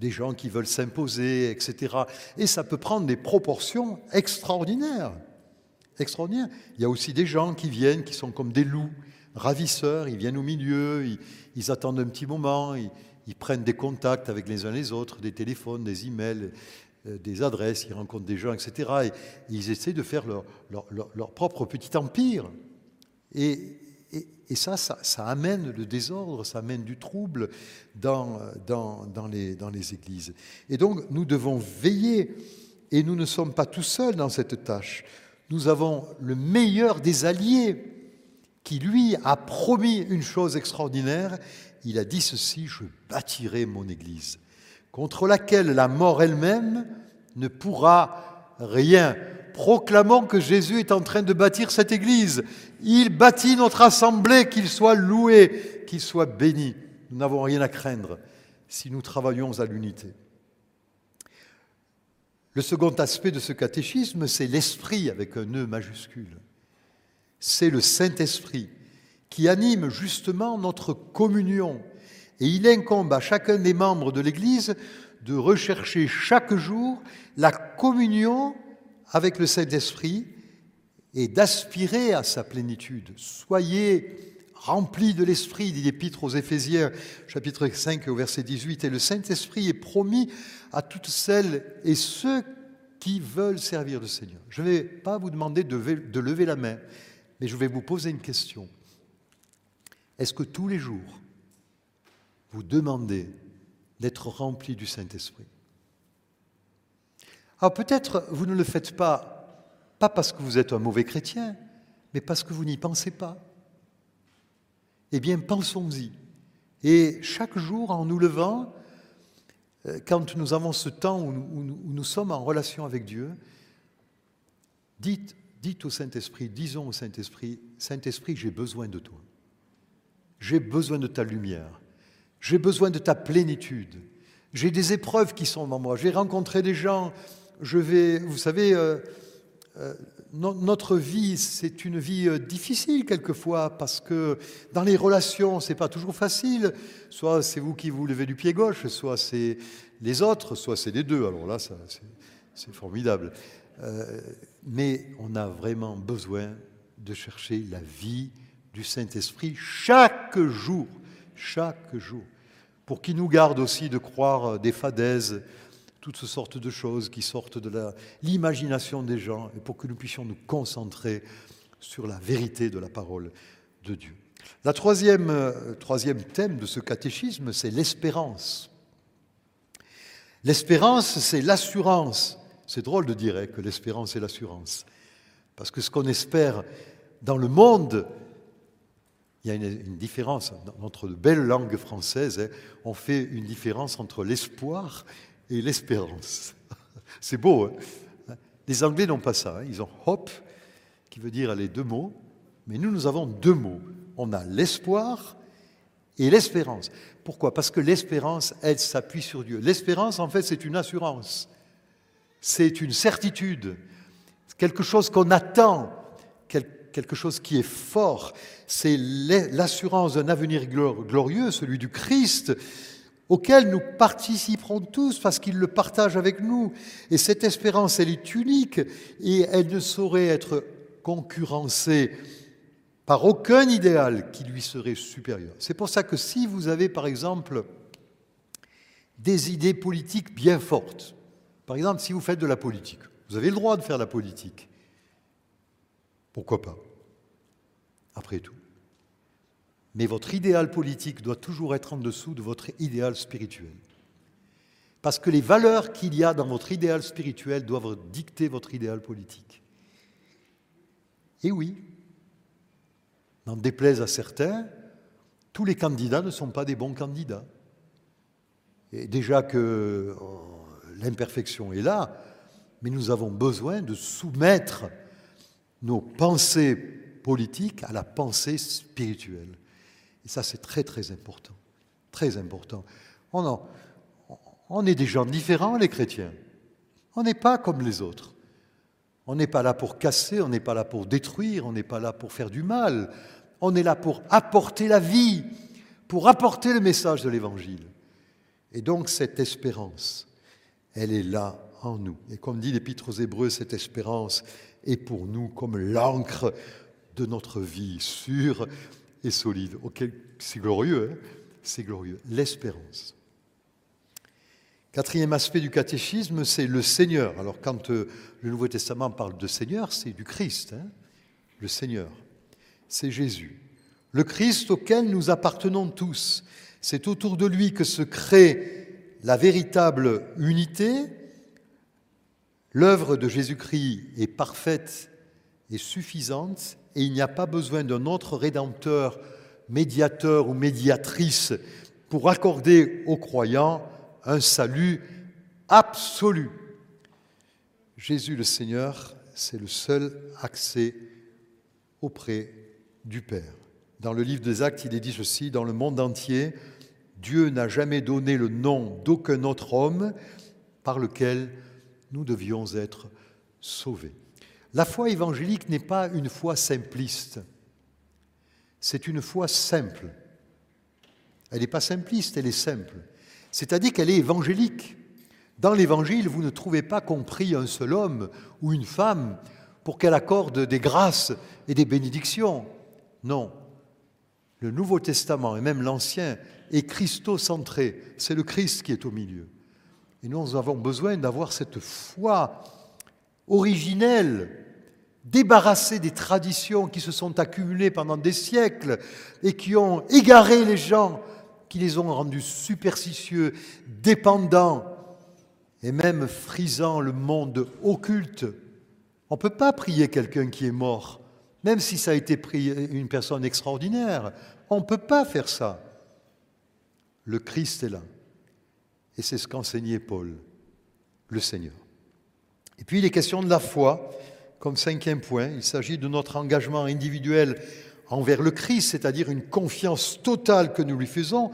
des gens qui veulent s'imposer, etc. Et ça peut prendre des proportions extraordinaires. extraordinaires. Il y a aussi des gens qui viennent, qui sont comme des loups, ravisseurs, ils viennent au milieu, ils, attendent un petit moment, ils, prennent des contacts avec les uns les autres, des téléphones, des emails, euh, des adresses, ils rencontrent des gens, etc. Et, ils essaient de faire leur, propre petit empire. Et, ça, ça, amène le désordre, ça amène du trouble dans les églises. Et donc, nous devons veiller, et nous ne sommes pas tout seuls dans cette tâche. Nous avons le meilleur des alliés qui, lui, a promis une chose extraordinaire. Il a dit ceci, je bâtirai mon Église, contre laquelle la mort elle-même ne pourra rien proclamons que Jésus est en train de bâtir cette Église. Il bâtit notre assemblée, qu'il soit loué, qu'il soit béni. Nous n'avons rien à craindre si nous travaillons à l'unité. Le second aspect de ce catéchisme, c'est l'esprit avec un E majuscule. C'est le Saint-Esprit qui anime justement notre communion. Et il incombe à chacun des membres de l'Église de rechercher chaque jour la communion avec le Saint-Esprit et d'aspirer à sa plénitude. Soyez remplis de l'Esprit, dit l'Épître aux Éphésiens, chapitre 5 au verset 18, et le Saint-Esprit est promis à toutes celles et ceux qui veulent servir le Seigneur. Je ne vais pas vous demander de lever la main, mais je vais vous poser une question. Est-ce que tous les jours, vous demandez d'être remplis du Saint-Esprit? Alors peut-être vous ne le faites pas, pas parce que vous êtes un mauvais chrétien, mais parce que vous n'y pensez pas. Eh bien, pensons-y. Et chaque jour, en nous levant, euh, quand nous avons ce temps où nous, sommes en relation avec Dieu, dites, dites au Saint-Esprit, disons au Saint-Esprit, Saint-Esprit, j'ai besoin de toi. J'ai besoin de ta lumière. J'ai besoin de ta plénitude. J'ai des épreuves qui sont devant moi. J'ai rencontré des gens je vais, vous savez, euh, euh, notre vie, c'est une vie euh, difficile quelquefois parce que dans les relations, c'est pas toujours facile. Soit c'est vous qui vous levez du pied gauche, soit c'est les autres, soit c'est les deux. Alors là, c'est formidable. Mais on a vraiment besoin de chercher la vie du Saint-Esprit chaque jour, chaque jour, pour qu'il nous garde aussi de croire des fadaises toutes sortes de choses qui sortent de l'imagination des gens et pour que nous puissions nous concentrer sur la vérité de la parole de Dieu. La troisième, euh, troisième thème de ce catéchisme, c'est l'espérance. L'espérance, c'est l'assurance. C'est drôle de dire hein, que l'espérance est l'assurance. Parce que ce qu'on espère dans le monde, il y a une, différence. Dans notre belle langue française, hein, on fait une différence entre l'espoir et l'espérance. C'est beau. Hein les Anglais n'ont pas ça. Ils ont hope, qui veut dire les deux mots. Mais nous, nous avons deux mots. On a l'espoir et l'espérance. Pourquoi? Parce que l'espérance, elle s'appuie sur Dieu. L'espérance, en fait, c'est une assurance. C'est une certitude. Quelque chose qu'on attend. Quelque chose qui est fort. C'est l'assurance d'un avenir glorieux, celui du Christ auquel nous participerons tous parce qu'il le partage avec nous. Et cette espérance, elle est unique et elle ne saurait être concurrencée par aucun idéal qui lui serait supérieur. C'est pour ça que si vous avez, par exemple, des idées politiques bien fortes, par exemple, si vous faites de la politique, vous avez le droit de faire la politique. Pourquoi pas? Après tout. Mais votre idéal politique doit toujours être en dessous de votre idéal spirituel. Parce que les valeurs qu'il y a dans votre idéal spirituel doivent dicter votre idéal politique. Et oui, n'en déplaise à certains, tous les candidats ne sont pas des bons candidats. Et déjà que euh, l'imperfection est là, mais nous avons besoin de soumettre nos pensées politiques à la pensée spirituelle. Et ça, c'est très, très important. Très important. On, on est des gens différents, les chrétiens. On n'est pas comme les autres. On n'est pas là pour casser, on n'est pas là pour détruire, on n'est pas là pour faire du mal. On est là pour apporter la vie, pour apporter le message de l'Évangile. Et donc cette espérance, elle est là en nous. Et comme dit l'Épître aux Hébreux, cette espérance est pour nous comme l'encre de notre vie, sûre et solide. c'est glorieux, hein? C'est glorieux. L'espérance. Quatrième aspect du catéchisme, c'est le Seigneur. Alors quand euh, le Nouveau Testament parle de Seigneur, c'est du Christ, hein? Le Seigneur. C'est Jésus. Le Christ auquel nous appartenons tous. C'est autour de lui que se crée la véritable unité. L'œuvre de Jésus-Christ est parfaite et suffisante et il n'y a pas besoin d'un autre rédempteur, médiateur ou médiatrice pour accorder aux croyants un salut absolu. Jésus le Seigneur, c'est le seul accès auprès du Père. Dans le livre des Actes, il est dit ceci, dans le monde entier, Dieu n'a jamais donné le nom d'aucun autre homme par lequel nous devions être sauvés. La foi évangélique n'est pas une foi simpliste, c'est une foi simple. Elle n'est pas simpliste, elle est simple. C'est-à-dire qu'elle est évangélique. Dans l'Évangile, vous ne trouvez pas compris un seul homme ou une femme pour qu'elle accorde des grâces et des bénédictions. Non. Le Nouveau Testament et même l'Ancien est christocentré. C'est le Christ qui est au milieu. Et nous avons besoin d'avoir cette foi originelle, débarrassée des traditions qui se sont accumulées pendant des siècles et qui ont égaré les gens qui les ont rendus superstitieux, dépendants et même frisant le monde occulte. On ne peut pas prier quelqu'un qui est mort, même si ça a été une personne extraordinaire. On ne peut pas faire ça. Le Christ est là. Et c'est ce qu'enseignait Paul, le Seigneur. Et puis les questions de la foi, comme cinquième point, il s'agit de notre engagement individuel envers le Christ, c'est-à-dire une confiance totale que nous lui faisons,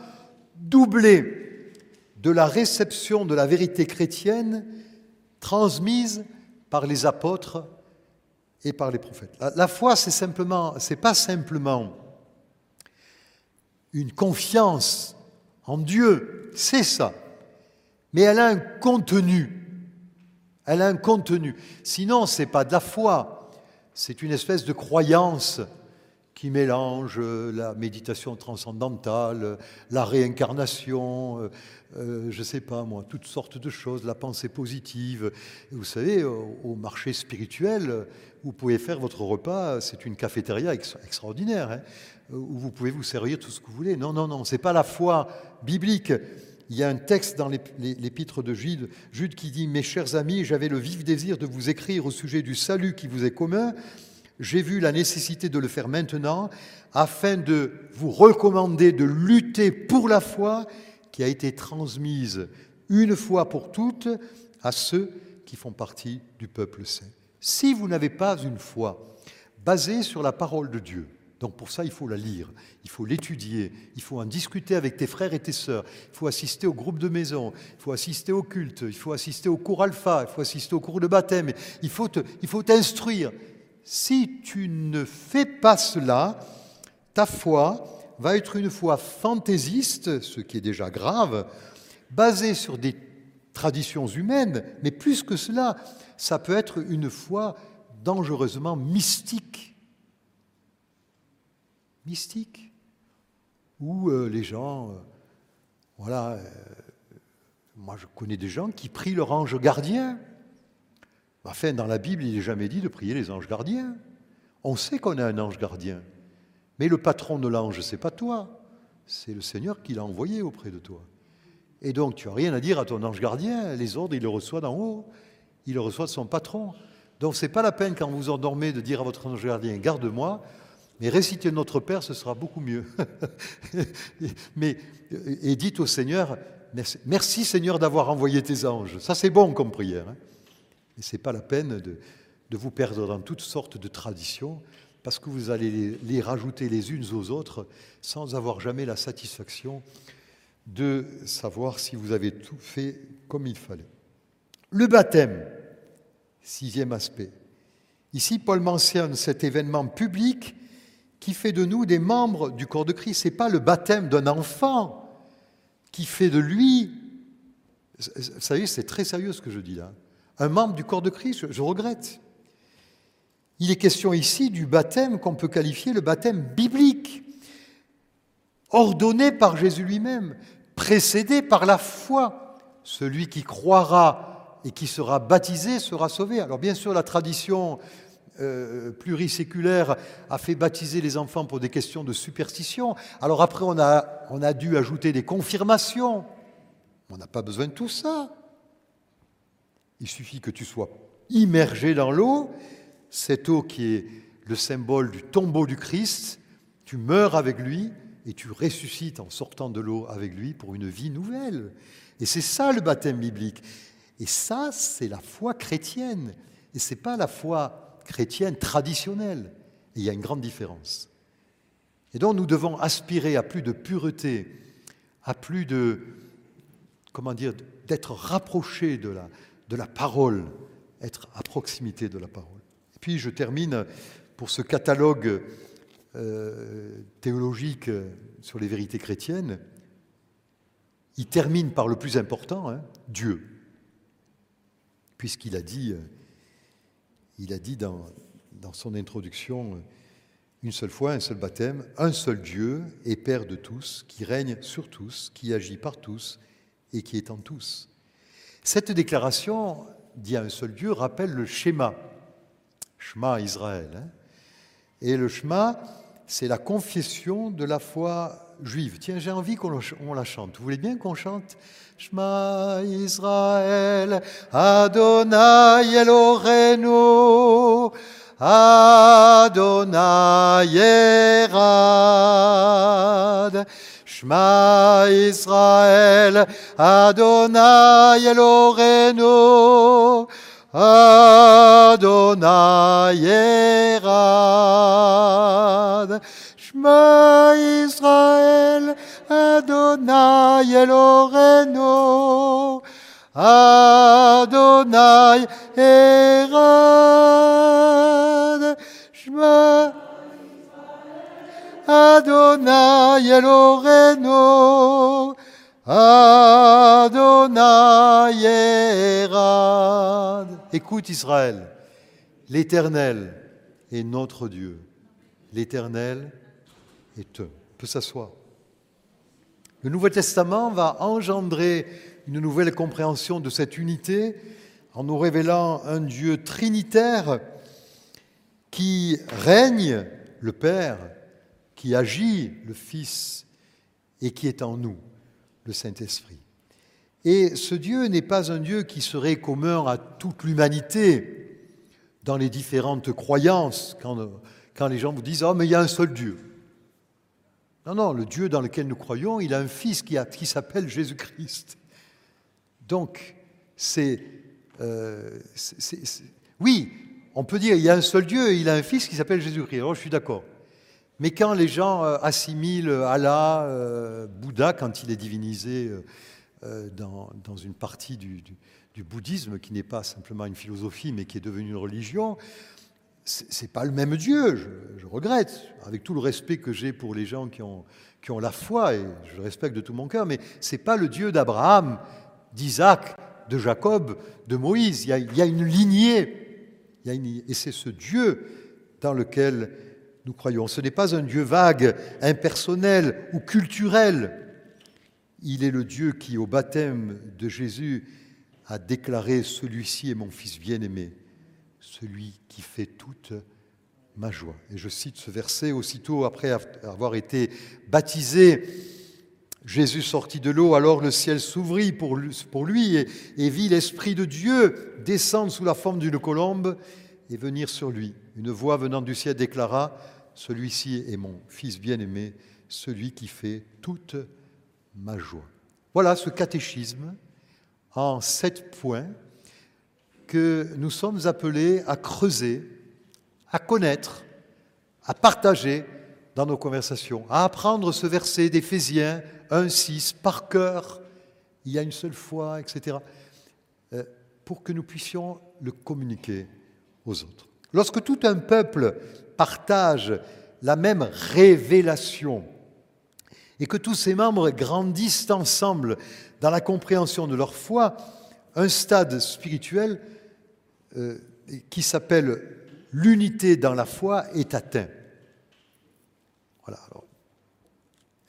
doublée de la réception de la vérité chrétienne transmise par les apôtres et par les prophètes. La, foi, c'est simplement, c'est pas simplement une confiance en Dieu, c'est ça, mais elle a un contenu. Elle a un contenu. Sinon, c'est pas de la foi, c'est une espèce de croyance qui mélange euh, la méditation transcendantale, la réincarnation, euh, euh, je ne sais pas moi, toutes sortes de choses, la pensée positive. Vous savez, au marché spirituel, vous pouvez faire votre repas, c'est une cafétéria extraordinaire, hein, où vous pouvez vous servir tout ce que vous voulez. Non, non, non, ce n'est pas la foi biblique. Il y a un texte dans l'épître de Jude, Jude qui dit Mes chers amis, j'avais le vif désir de vous écrire au sujet du salut qui vous est commun j'ai vu la nécessité de le faire maintenant afin de vous recommander de lutter pour la foi qui a été transmise une fois pour toutes à ceux qui font partie du peuple saint. Si vous n'avez pas une foi basée sur la parole de Dieu, donc pour ça il faut la lire, il faut l'étudier, il faut en discuter avec tes frères et tes sœurs, il faut assister au groupe de maison, il faut assister au culte, il faut assister au cours alpha, il faut assister au cours de baptême, il faut t'instruire, si tu ne fais pas cela, ta foi va être une foi fantaisiste, ce qui est déjà grave, basée sur des traditions humaines, mais plus que cela, ça peut être une foi dangereusement mystique. Mystique, où euh, les gens, euh, voilà, euh, moi je connais des gens qui prient leur ange gardien. Enfin, dans la Bible, il n'est jamais dit de prier les anges gardiens. On sait qu'on a un ange gardien. Mais le patron de l'ange, ce n'est pas toi. C'est le Seigneur qui l'a envoyé auprès de toi. Et donc, tu n'as rien à dire à ton ange gardien. Les ordres, il le reçoit d'en haut. Il le reçoit de son patron. Donc, ce n'est pas la peine, quand vous endormez, de dire à votre ange gardien Garde-moi. Mais réciter Notre Père, ce sera beaucoup mieux. Mais, et dites au Seigneur, merci, Seigneur d'avoir envoyé tes anges. Ça c'est bon comme prière. Hein. Mais ce n'est pas la peine de, vous perdre dans toutes sortes de traditions, parce que vous allez les, les rajouter les unes aux autres sans avoir jamais la satisfaction de savoir si vous avez tout fait comme il fallait. Le baptême, sixième aspect. Ici, Paul mentionne cet événement public qui fait de nous des membres du corps de Christ. Ce n'est pas le baptême d'un enfant qui fait de lui, vous savez, c'est très sérieux ce que je dis là, un membre du corps de Christ, je regrette. Il est question ici du baptême qu'on peut qualifier le baptême biblique, ordonné par Jésus lui-même, précédé par la foi. Celui qui croira et qui sera baptisé sera sauvé. Alors bien sûr, la tradition euh, pluriséculaire a fait baptiser les enfants pour des questions de superstition. Alors après, on a, on a dû ajouter des confirmations. On n'a pas besoin de tout ça. Il suffit que tu sois immergé dans l'eau, cette eau qui est le symbole du tombeau du Christ, tu meurs avec lui, et tu ressuscites en sortant de l'eau avec lui pour une vie nouvelle. Et c'est ça le baptême biblique. Et ça, c'est la foi chrétienne. Et ce n'est pas la foi chrétienne traditionnelle. Et il y a une grande différence. Et donc nous devons aspirer à plus de pureté, à plus de, comment dire, d'être rapprochés de la, de la parole, être à proximité de la parole. Et puis je termine pour ce catalogue euh, théologique sur les vérités chrétiennes, il termine par le plus important, hein, Dieu, puisqu'il a dit, euh, il a dit dans, dans son introduction une seule fois, un seul baptême, un seul Dieu et Père de tous, qui règne sur tous, qui agit par tous et qui est en tous. Cette déclaration, dit à un seul Dieu, rappelle le schéma, Shema Israël. Hein. Et le schéma, c'est la confession de la foi juive. Tiens, j'ai envie qu'on la chante. Vous voulez bien qu'on chante? Shema Israël, Adonai Eloheinu, Adonai Erad. Shema Israël, Adonai Eloheinu, Adonai Erad, Shema Israël, Adonai Eloheinu, Adonai Erad, Shema Adonai Eloheinu, Adonai Erad. Écoute Israël, l'Éternel est notre Dieu. L'Éternel est eux. On peut s'asseoir. Le Nouveau Testament va engendrer une nouvelle compréhension de cette unité en nous révélant un Dieu trinitaire qui règne, le Père, qui agit, le Fils, et qui est en nous le Saint-Esprit. Et ce Dieu n'est pas un Dieu qui serait commun à toute l'humanité dans les différentes croyances, quand, les gens vous disent ⁇ Oh, mais il y a un seul Dieu ⁇ Non, non, le Dieu dans lequel nous croyons, il a un Fils qui, s'appelle Jésus-Christ. Donc, c'est... Euh, oui, on peut dire, il y a un seul Dieu, il a un Fils qui s'appelle Jésus-Christ. Alors, je suis d'accord. Mais quand les gens euh, assimilent Allah, euh, Bouddha, quand il est divinisé euh, dans, une partie du, bouddhisme, qui n'est pas simplement une philosophie, mais qui est devenue une religion, c'est pas le même Dieu, je, regrette, avec tout le respect que j'ai pour les gens qui ont, qui ont la foi, et je le respecte de tout mon cœur, mais c'est pas le Dieu d'Abraham, d'Isaac, de Jacob, de Moïse. Il y a, une lignée, et c'est ce Dieu dans lequel nous croyons. Ce n'est pas un Dieu vague, impersonnel ou culturel. Il est le Dieu qui, au baptême de Jésus, a déclaré Celui-ci est mon Fils bien-aimé, celui qui fait toute ma joie. Et je cite ce verset aussitôt après avoir été baptisé. Jésus sortit de l'eau, alors le ciel s'ouvrit pour lui et, vit l'Esprit de Dieu descendre sous la forme d'une colombe et venir sur lui. Une voix venant du ciel déclara celui-ci est mon fils bien-aimé, celui qui fait toute ma joie. Voilà ce catéchisme en sept points que nous sommes appelés à creuser, à connaître, à partager dans nos conversations, à apprendre ce verset d'Éphésiens 1.6 par cœur, il y a une seule fois, etc., euh, pour que nous puissions le communiquer aux autres. Lorsque tout un peuple partage la même révélation et que tous ses membres grandissent ensemble dans la compréhension de leur foi, un stade spirituel euh, qui s'appelle l'unité dans la foi est atteint. Voilà.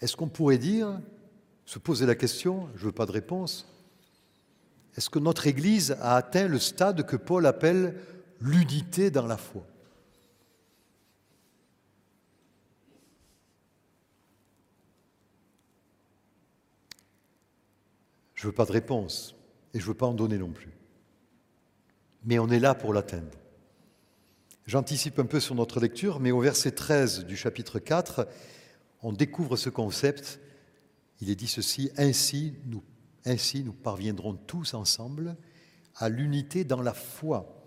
Est-ce qu'on pourrait dire, se poser la question, je ne veux pas de réponse, est-ce que notre Église a atteint le stade que Paul appelle l'unité dans la foi Je ne veux pas de réponse et je ne veux pas en donner non plus. Mais on est là pour l'atteindre. J'anticipe un peu sur notre lecture, mais au verset 13 du chapitre 4, on découvre ce concept. Il est dit ceci, ainsi nous, ainsi nous parviendrons tous ensemble à l'unité dans la foi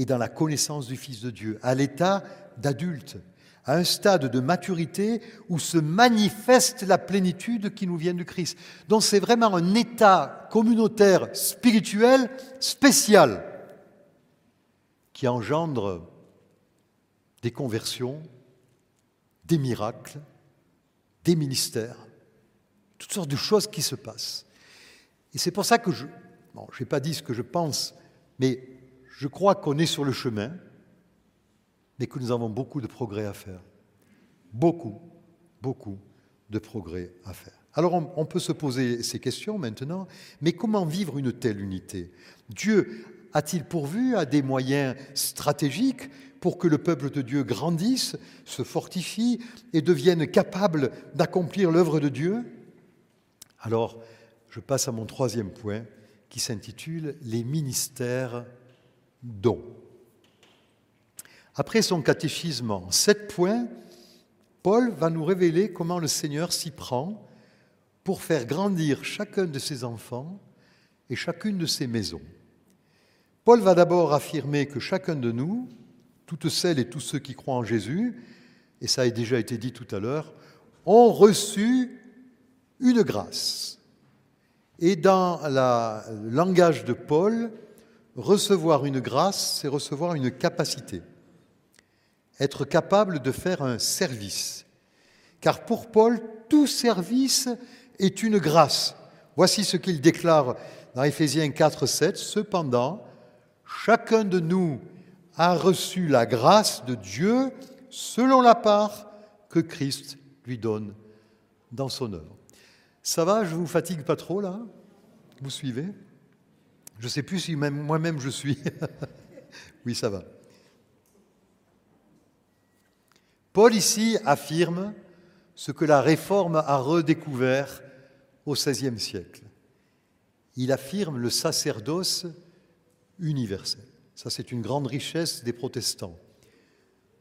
et dans la connaissance du Fils de Dieu, à l'état d'adulte, à un stade de maturité où se manifeste la plénitude qui nous vient du Christ. Donc c'est vraiment un état communautaire spirituel spécial qui engendre des conversions, des miracles, des ministères, toutes sortes de choses qui se passent. Et c'est pour ça que je, bon, je n'ai pas dit ce que je pense, mais je crois qu'on est sur le chemin mais que nous avons beaucoup de progrès à faire. Beaucoup, beaucoup de progrès à faire. Alors on, peut se poser ces questions maintenant, mais comment vivre une telle unité? Dieu a-t-il pourvu à des moyens stratégiques pour que le peuple de Dieu grandisse, se fortifie et devienne capable d'accomplir l'œuvre de Dieu? Alors, je passe à mon troisième point qui s'intitule Les ministères dons. Après son catéchisme en sept points, Paul va nous révéler comment le Seigneur s'y prend pour faire grandir chacun de ses enfants et chacune de ses maisons. Paul va d'abord affirmer que chacun de nous, toutes celles et tous ceux qui croient en Jésus, et ça a déjà été dit tout à l'heure, ont reçu une grâce. Et dans le langage de Paul, recevoir une grâce, c'est recevoir une capacité être capable de faire un service. Car pour Paul, tout service est une grâce. Voici ce qu'il déclare dans Éphésiens 4, 7. Cependant, chacun de nous a reçu la grâce de Dieu selon la part que Christ lui donne dans son œuvre. Ça va, je vous fatigue pas trop là? Vous suivez? Je ne sais plus si même moi-même je suis. oui, ça va. Paul ici affirme ce que la Réforme a redécouvert au XVIe siècle. Il affirme le sacerdoce universel. Ça, c'est une grande richesse des protestants.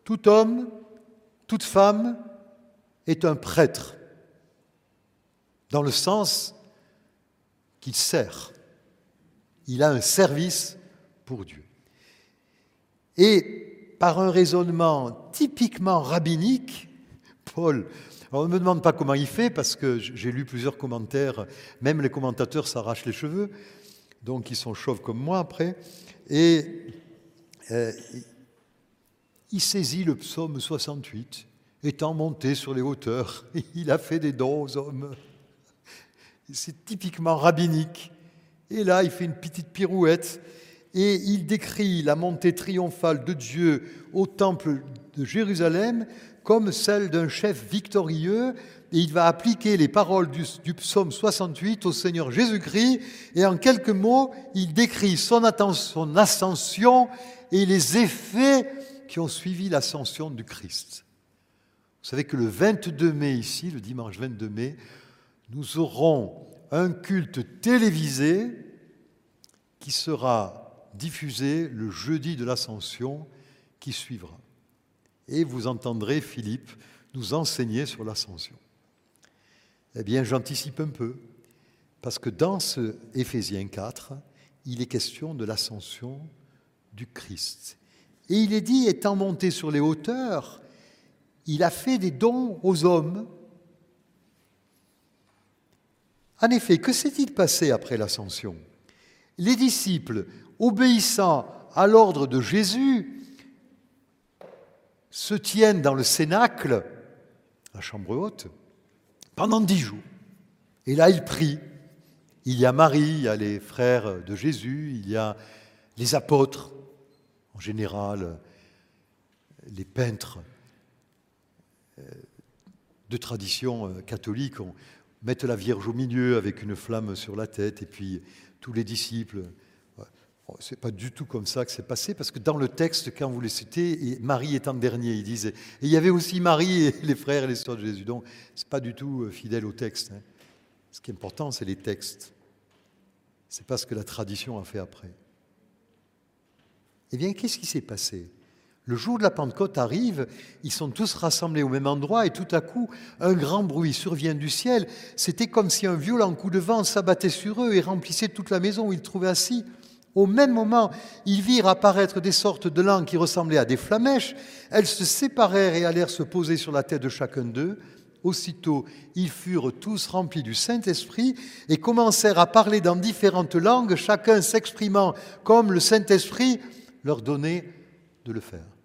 Tout homme, toute femme est un prêtre, dans le sens qu'il sert. Il a un service pour Dieu. Et par un raisonnement typiquement rabbinique, Paul, on ne me demande pas comment il fait, parce que j'ai lu plusieurs commentaires, même les commentateurs s'arrachent les cheveux, donc ils sont chauves comme moi après, et euh, il saisit le psaume 68, étant monté sur les hauteurs, il a fait des dons aux hommes. C'est typiquement rabbinique. Et là, il fait une petite pirouette et il décrit la montée triomphale de Dieu au temple de Jérusalem comme celle d'un chef victorieux et il va appliquer les paroles du, psaume 68 au Seigneur Jésus-Christ et en quelques mots, il décrit son, ascension et les effets qui ont suivi l'ascension du Christ. Vous savez que le 22 mai ici, le dimanche 22 mai, nous aurons un culte télévisé qui sera diffusé le jeudi de l'ascension qui suivra. et vous entendrez Philippe nous enseigner sur l'ascension. Eh bien, j'anticipe un peu, parce que dans ce Éphésiens 4, il est question de l'ascension du Christ. Et il est dit, étant monté sur les hauteurs, il a fait des dons aux hommes. En effet, que s'est-il passé après l'ascension? Les disciples, obéissant à l'ordre de Jésus, se tiennent dans le cénacle, la chambre haute, pendant dix jours. Et là, ils prient. Il y a Marie, il y a les frères de Jésus, il y a les apôtres, en général, les peintres euh, de tradition euh, catholique mettent la Vierge au milieu avec une flamme sur la tête, et puis tous les disciples. C'est pas du tout comme ça que c'est passé, parce que dans le texte, quand vous le citez, Marie est en dernier, il disait. Et il y avait aussi Marie et les frères et les sœurs de Jésus. Donc, c'est pas du tout euh, fidèle au texte. Hein. Ce qui est important, c'est les textes. C'est pas ce que la tradition a fait après. Eh bien, qu'est-ce qui s'est passé? Le jour de la Pentecôte arrive, ils sont tous rassemblés au même endroit et tout à coup, un grand bruit survient du ciel. C'était comme si un violent coup de vent s'abattait sur eux et remplissait toute la maison où ils trouvaient assis. Au même moment, ils virent apparaître des sortes de langues qui ressemblaient à des flamèches. Elles se séparèrent et allèrent se poser sur la tête de chacun d'eux. Aussitôt, ils furent tous remplis du Saint-Esprit et commencèrent à parler dans différentes langues, chacun s'exprimant comme le Saint-Esprit leur donner de le faire.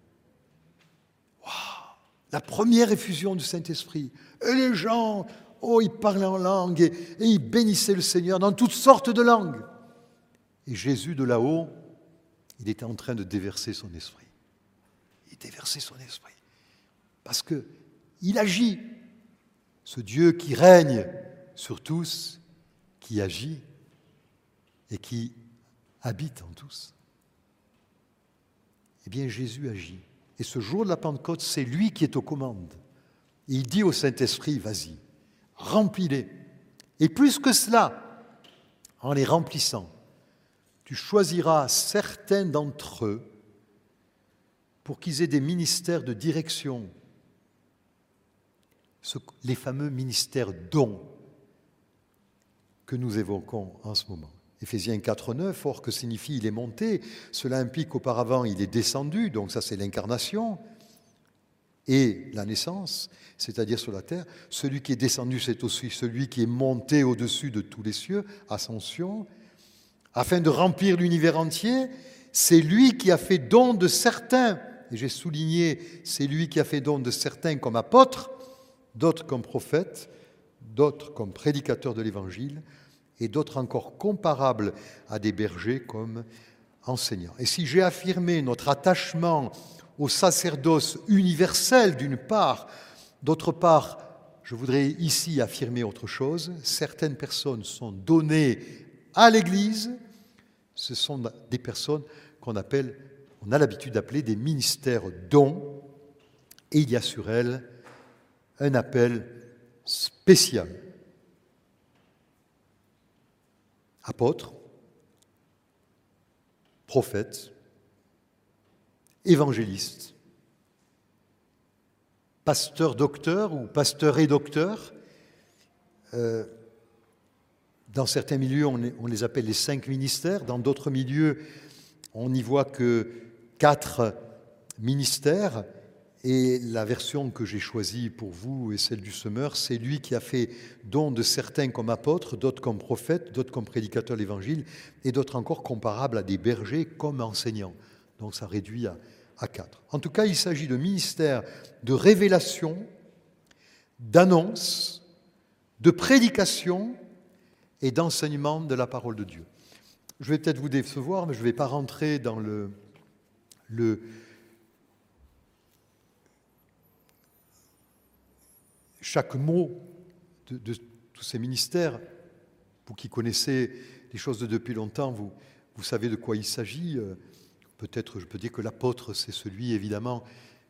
La première effusion du Saint-Esprit. Et les gens, oh, ils parlaient en langue et, et ils bénissaient le Seigneur dans toutes sortes de langues. Et Jésus de là-haut, il était en train de déverser son esprit. Il déversait son esprit. Parce que il agit. Ce Dieu qui règne sur tous, qui agit et qui habite en tous eh bien Jésus agit. Et ce jour de la Pentecôte, c'est lui qui est aux commandes. il dit au Saint-Esprit, vas-y, remplis-les. Et plus que cela, en les remplissant, tu choisiras certains d'entre eux pour qu'ils aient des ministères de direction, les fameux ministères dons que nous évoquons en ce moment. Éphésiens 4.9, or que signifie il est monté Cela implique qu'auparavant il est descendu, donc ça c'est l'incarnation et la naissance, c'est-à-dire sur la terre. Celui qui est descendu, c'est aussi celui qui est monté au-dessus de tous les cieux, ascension, afin de remplir l'univers entier. C'est lui qui a fait don de certains, et j'ai souligné, c'est lui qui a fait don de certains comme apôtres, d'autres comme prophètes, d'autres comme prédicateurs de l'Évangile, et d'autres encore comparables à des bergers comme enseignants. Et si j'ai affirmé notre attachement au sacerdoce universel d'une part, d'autre part, je voudrais ici affirmer autre chose. Certaines personnes sont données à l'Église. Ce sont des personnes qu'on appelle, on a l'habitude d'appeler des ministères dons. Et il y a sur elles un appel spécial. Apôtres, prophètes, évangélistes, pasteurs docteurs ou pasteurs et docteurs. Euh, dans certains milieux, on, les appelle les cinq ministères. Dans d'autres milieux, on n'y voit que quatre ministères. Et la version que j'ai choisie pour vous et celle du semeur, c'est lui qui a fait don de certains comme apôtres, d'autres comme prophètes, d'autres comme prédicateurs de l'Évangile, et d'autres encore comparables à des bergers comme enseignants. Donc ça réduit à, quatre. En tout cas, il s'agit de ministères de révélation, d'annonce, de prédication et d'enseignement de la parole de Dieu. Je vais peut-être vous décevoir, mais je ne vais pas rentrer dans le, le chaque mot de, tous ces ministères, vous qui connaissez les choses de depuis longtemps, vous, vous savez de quoi il s'agit. Euh, peut-être je peux dire que l'apôtre, c'est celui évidemment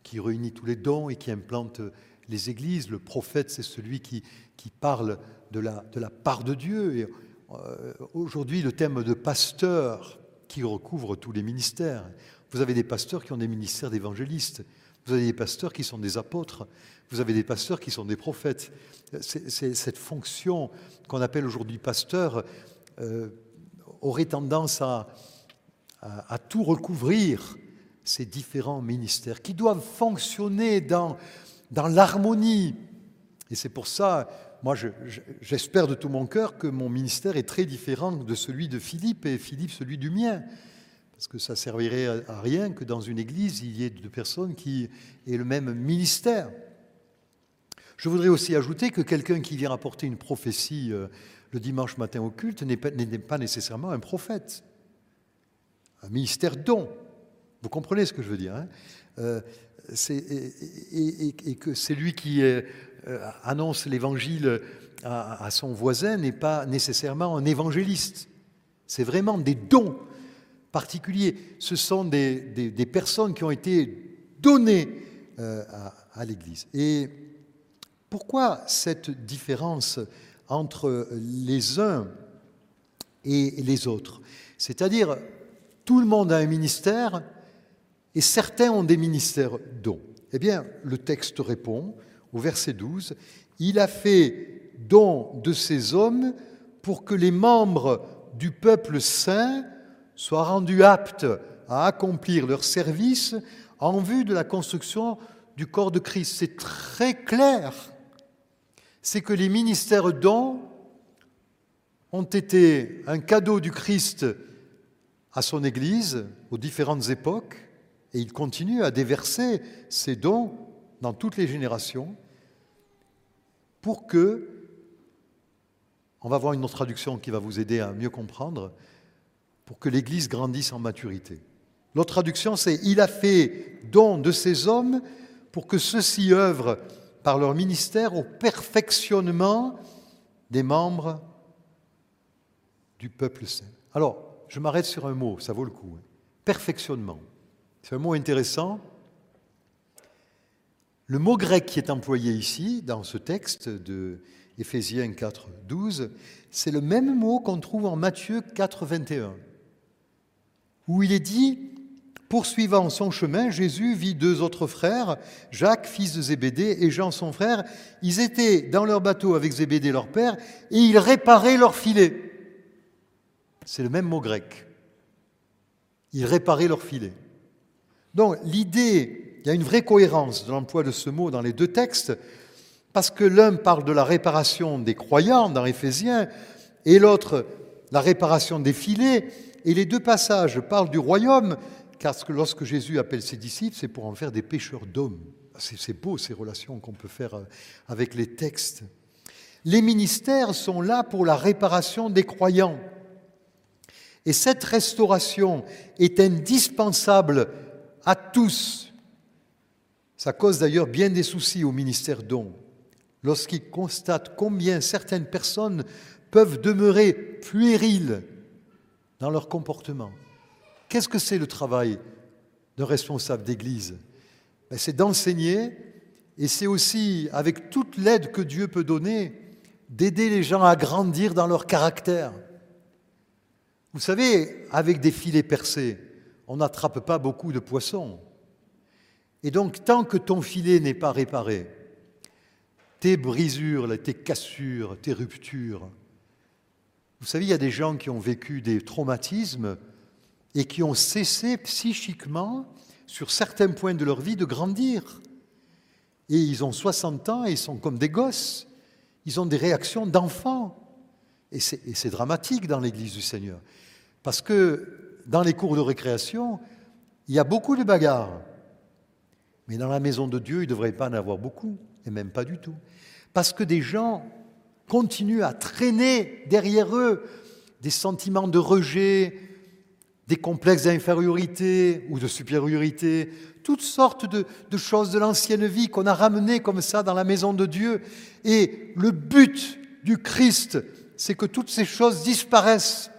qui réunit tous les dons et qui implante les églises. Le prophète, c'est celui qui, qui parle de la, de la, part de Dieu. Et euh, aujourd'hui, le thème de pasteur qui recouvre tous les ministères. Vous avez des pasteurs qui ont des ministères d'évangélistes. Vous avez des pasteurs qui sont des apôtres. Vous avez des pasteurs qui sont des prophètes. Cette fonction qu'on appelle aujourd'hui pasteur euh, aurait tendance à, à, tout recouvrir ces différents ministères qui doivent fonctionner dans, dans l'harmonie. Et c'est pour ça, moi, j'espère de tout mon cœur que mon ministère est très différent de celui de Philippe et Philippe celui du mien. Parce que ça servirait à rien que dans une église, il y ait deux personnes qui aient le même ministère. Je voudrais aussi ajouter que quelqu'un qui vient apporter une prophétie euh, le dimanche matin au culte n'est pas, nécessairement un prophète. Un ministère don. Vous comprenez ce que je veux dire hein euh, et, que c'est lui qui euh, annonce l'évangile à, son voisin n'est pas nécessairement un évangéliste. C'est vraiment des dons particuliers. Ce sont des, personnes qui ont été données à, à l'Église. Et pourquoi cette différence entre les uns et les autres? C'est-à-dire, tout le monde a un ministère et certains ont des ministères dont. Eh bien, le texte répond au verset 12, Il a fait don de ces hommes pour que les membres du peuple saint soient rendus aptes à accomplir leur service en vue de la construction du corps de Christ. C'est très clair c'est que les ministères dons ont été un cadeau du Christ à son Église aux différentes époques, et il continue à déverser ces dons dans toutes les générations pour que, on va voir une autre traduction qui va vous aider à mieux comprendre, pour que l'Église grandisse en maturité. L'autre traduction, c'est Il a fait don de ces hommes pour que ceux-ci œuvrent par leur ministère au perfectionnement des membres du peuple saint. Alors, je m'arrête sur un mot, ça vaut le coup. Hein. Perfectionnement. C'est un mot intéressant. Le mot grec qui est employé ici, dans ce texte de Éphésiens 4, 12, c'est le même mot qu'on trouve en Matthieu 4, 21, où il est dit Poursuivant son chemin, Jésus vit deux autres frères, Jacques, fils de Zébédée, et Jean, son frère. Ils étaient dans leur bateau avec Zébédée, leur père, et ils réparaient leur filet. C'est le même mot grec. Ils réparaient leur filet. Donc l'idée, il y a une vraie cohérence de l'emploi de ce mot dans les deux textes, parce que l'un parle de la réparation des croyants dans Éphésiens, et l'autre la réparation des filets, et les deux passages parlent du royaume, car lorsque Jésus appelle ses disciples, c'est pour en faire des pêcheurs d'hommes. C'est beau ces relations qu'on peut faire euh, avec les textes. Les ministères sont là pour la réparation des croyants. Et cette restauration est indispensable à tous. Ça cause d'ailleurs bien des soucis au ministère d'hommes lorsqu'ils constatent combien certaines personnes peuvent demeurer puériles dans leur comportement. Qu'est-ce que c'est le travail d'un responsable d'Église ben, C'est d'enseigner et c'est aussi, avec toute l'aide que Dieu peut donner, d'aider les gens à grandir dans leur caractère. Vous savez, avec des filets percés, on n'attrape pas beaucoup de poissons. Et donc, tant que ton filet n'est pas réparé, tes brisures, tes cassures, tes ruptures, vous savez, il y a des gens qui ont vécu des traumatismes et qui ont cessé psychiquement, sur certains points de leur vie, de grandir. Et ils ont 60 ans et ils sont comme des gosses. Ils ont des réactions d'enfants. Et c'est dramatique dans l'Église du Seigneur. Parce que dans les cours de récréation, il y a beaucoup de bagarres. Mais dans la maison de Dieu, il ne devrait pas en avoir beaucoup, et même pas du tout. Parce que des gens continuent à traîner derrière eux des sentiments de rejet, des complexes d'infériorité ou de supériorité, toutes sortes de, choses de l'ancienne vie qu'on a ramenées comme ça dans la maison de Dieu. Et le but du Christ, c'est que toutes ces choses disparaissent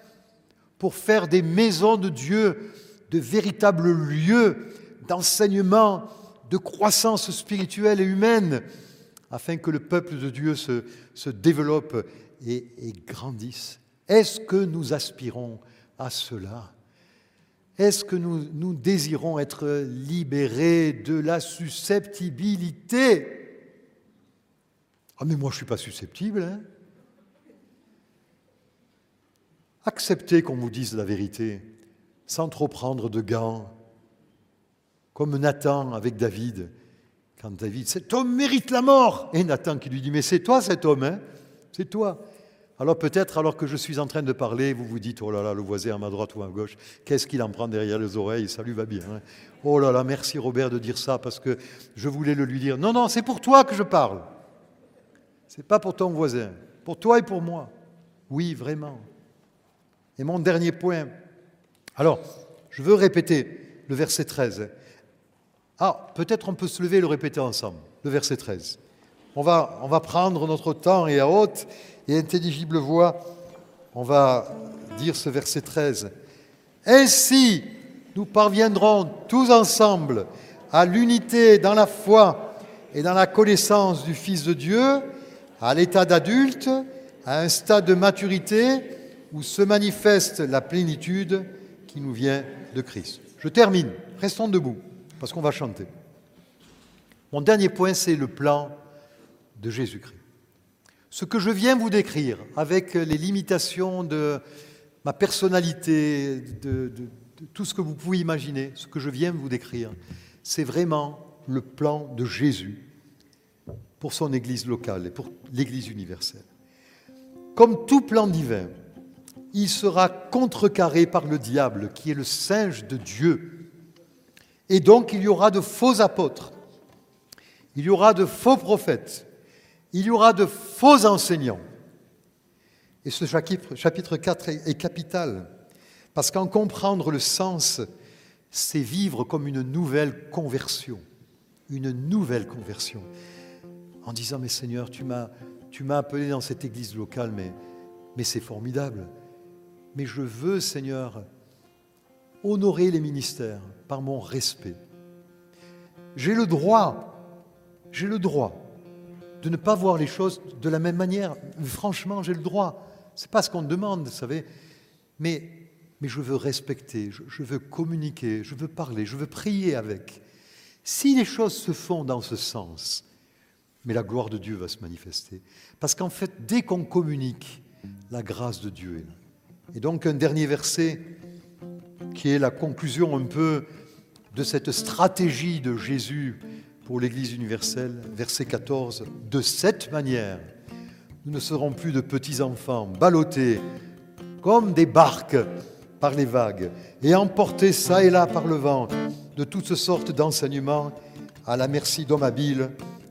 pour faire des maisons de Dieu de véritables lieux d'enseignement, de croissance spirituelle et humaine, afin que le peuple de Dieu se, développe et, grandisse. Est-ce que nous aspirons à cela? Est-ce que nous, désirons être libérés de la susceptibilité? Ah mais moi je ne suis pas susceptible. Hein Acceptez qu'on vous dise la vérité sans trop prendre de gants, comme Nathan avec David. Quand David, cet homme mérite la mort. Et Nathan qui lui dit, mais c'est toi cet homme, hein c'est toi. Alors peut-être, alors que je suis en train de parler, vous vous dites, oh là là, le voisin à ma droite ou à ma gauche, qu'est-ce qu'il en prend derrière les oreilles Ça lui va bien. Hein oh là là, merci Robert de dire ça parce que je voulais le lui dire. Non, non, c'est pour toi que je parle. C'est pas pour ton voisin, pour toi et pour moi. Oui, vraiment. Et mon dernier point. Alors, je veux répéter le verset 13. Ah, peut-être on peut se lever et le répéter ensemble, le verset 13. On va, on va prendre notre temps et à haute et intelligible voix, on va dire ce verset 13. Ainsi, nous parviendrons tous ensemble à l'unité dans la foi et dans la connaissance du Fils de Dieu, à l'état d'adulte, à un stade de maturité où se manifeste la plénitude qui nous vient de Christ. Je termine, restons debout, parce qu'on va chanter. Mon dernier point, c'est le plan de Jésus-Christ. Ce que je viens vous décrire, avec les limitations de ma personnalité, de, tout ce que vous pouvez imaginer, ce que je viens vous décrire, c'est vraiment le plan de Jésus pour son Église locale et pour l'Église universelle. Comme tout plan divin, il sera contrecarré par le diable, qui est le singe de Dieu. Et donc il y aura de faux apôtres, il y aura de faux prophètes, il y aura de faux enseignants. Et ce chapitre, chapitre 4 est, capital, parce qu'en comprendre le sens, c'est vivre comme une nouvelle conversion, une nouvelle conversion, en disant, mais Seigneur, tu m'as, tu m'as appelé dans cette église locale, mais, mais c'est formidable mais je veux, Seigneur, honorer les ministères par mon respect. J'ai le droit, j'ai le droit de ne pas voir les choses de la même manière. Franchement, j'ai le droit. Ce n'est pas ce qu'on demande, vous savez. Mais, mais je veux respecter, je, je veux communiquer, je veux parler, je veux prier avec. Si les choses se font dans ce sens, mais la gloire de Dieu va se manifester. Parce qu'en fait, dès qu'on communique, la grâce de Dieu est là. Et donc un dernier verset qui est la conclusion un peu de cette stratégie de Jésus pour l'Église universelle, verset 14, de cette manière, nous ne serons plus de petits enfants ballottés comme des barques par les vagues et emportés ça et là par le vent de toutes sortes d'enseignements à la merci d'hommes habiles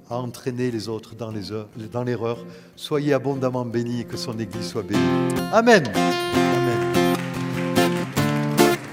à entraîner les autres dans l'erreur. Soyez abondamment bénis et que son Église soit bénie. Amen.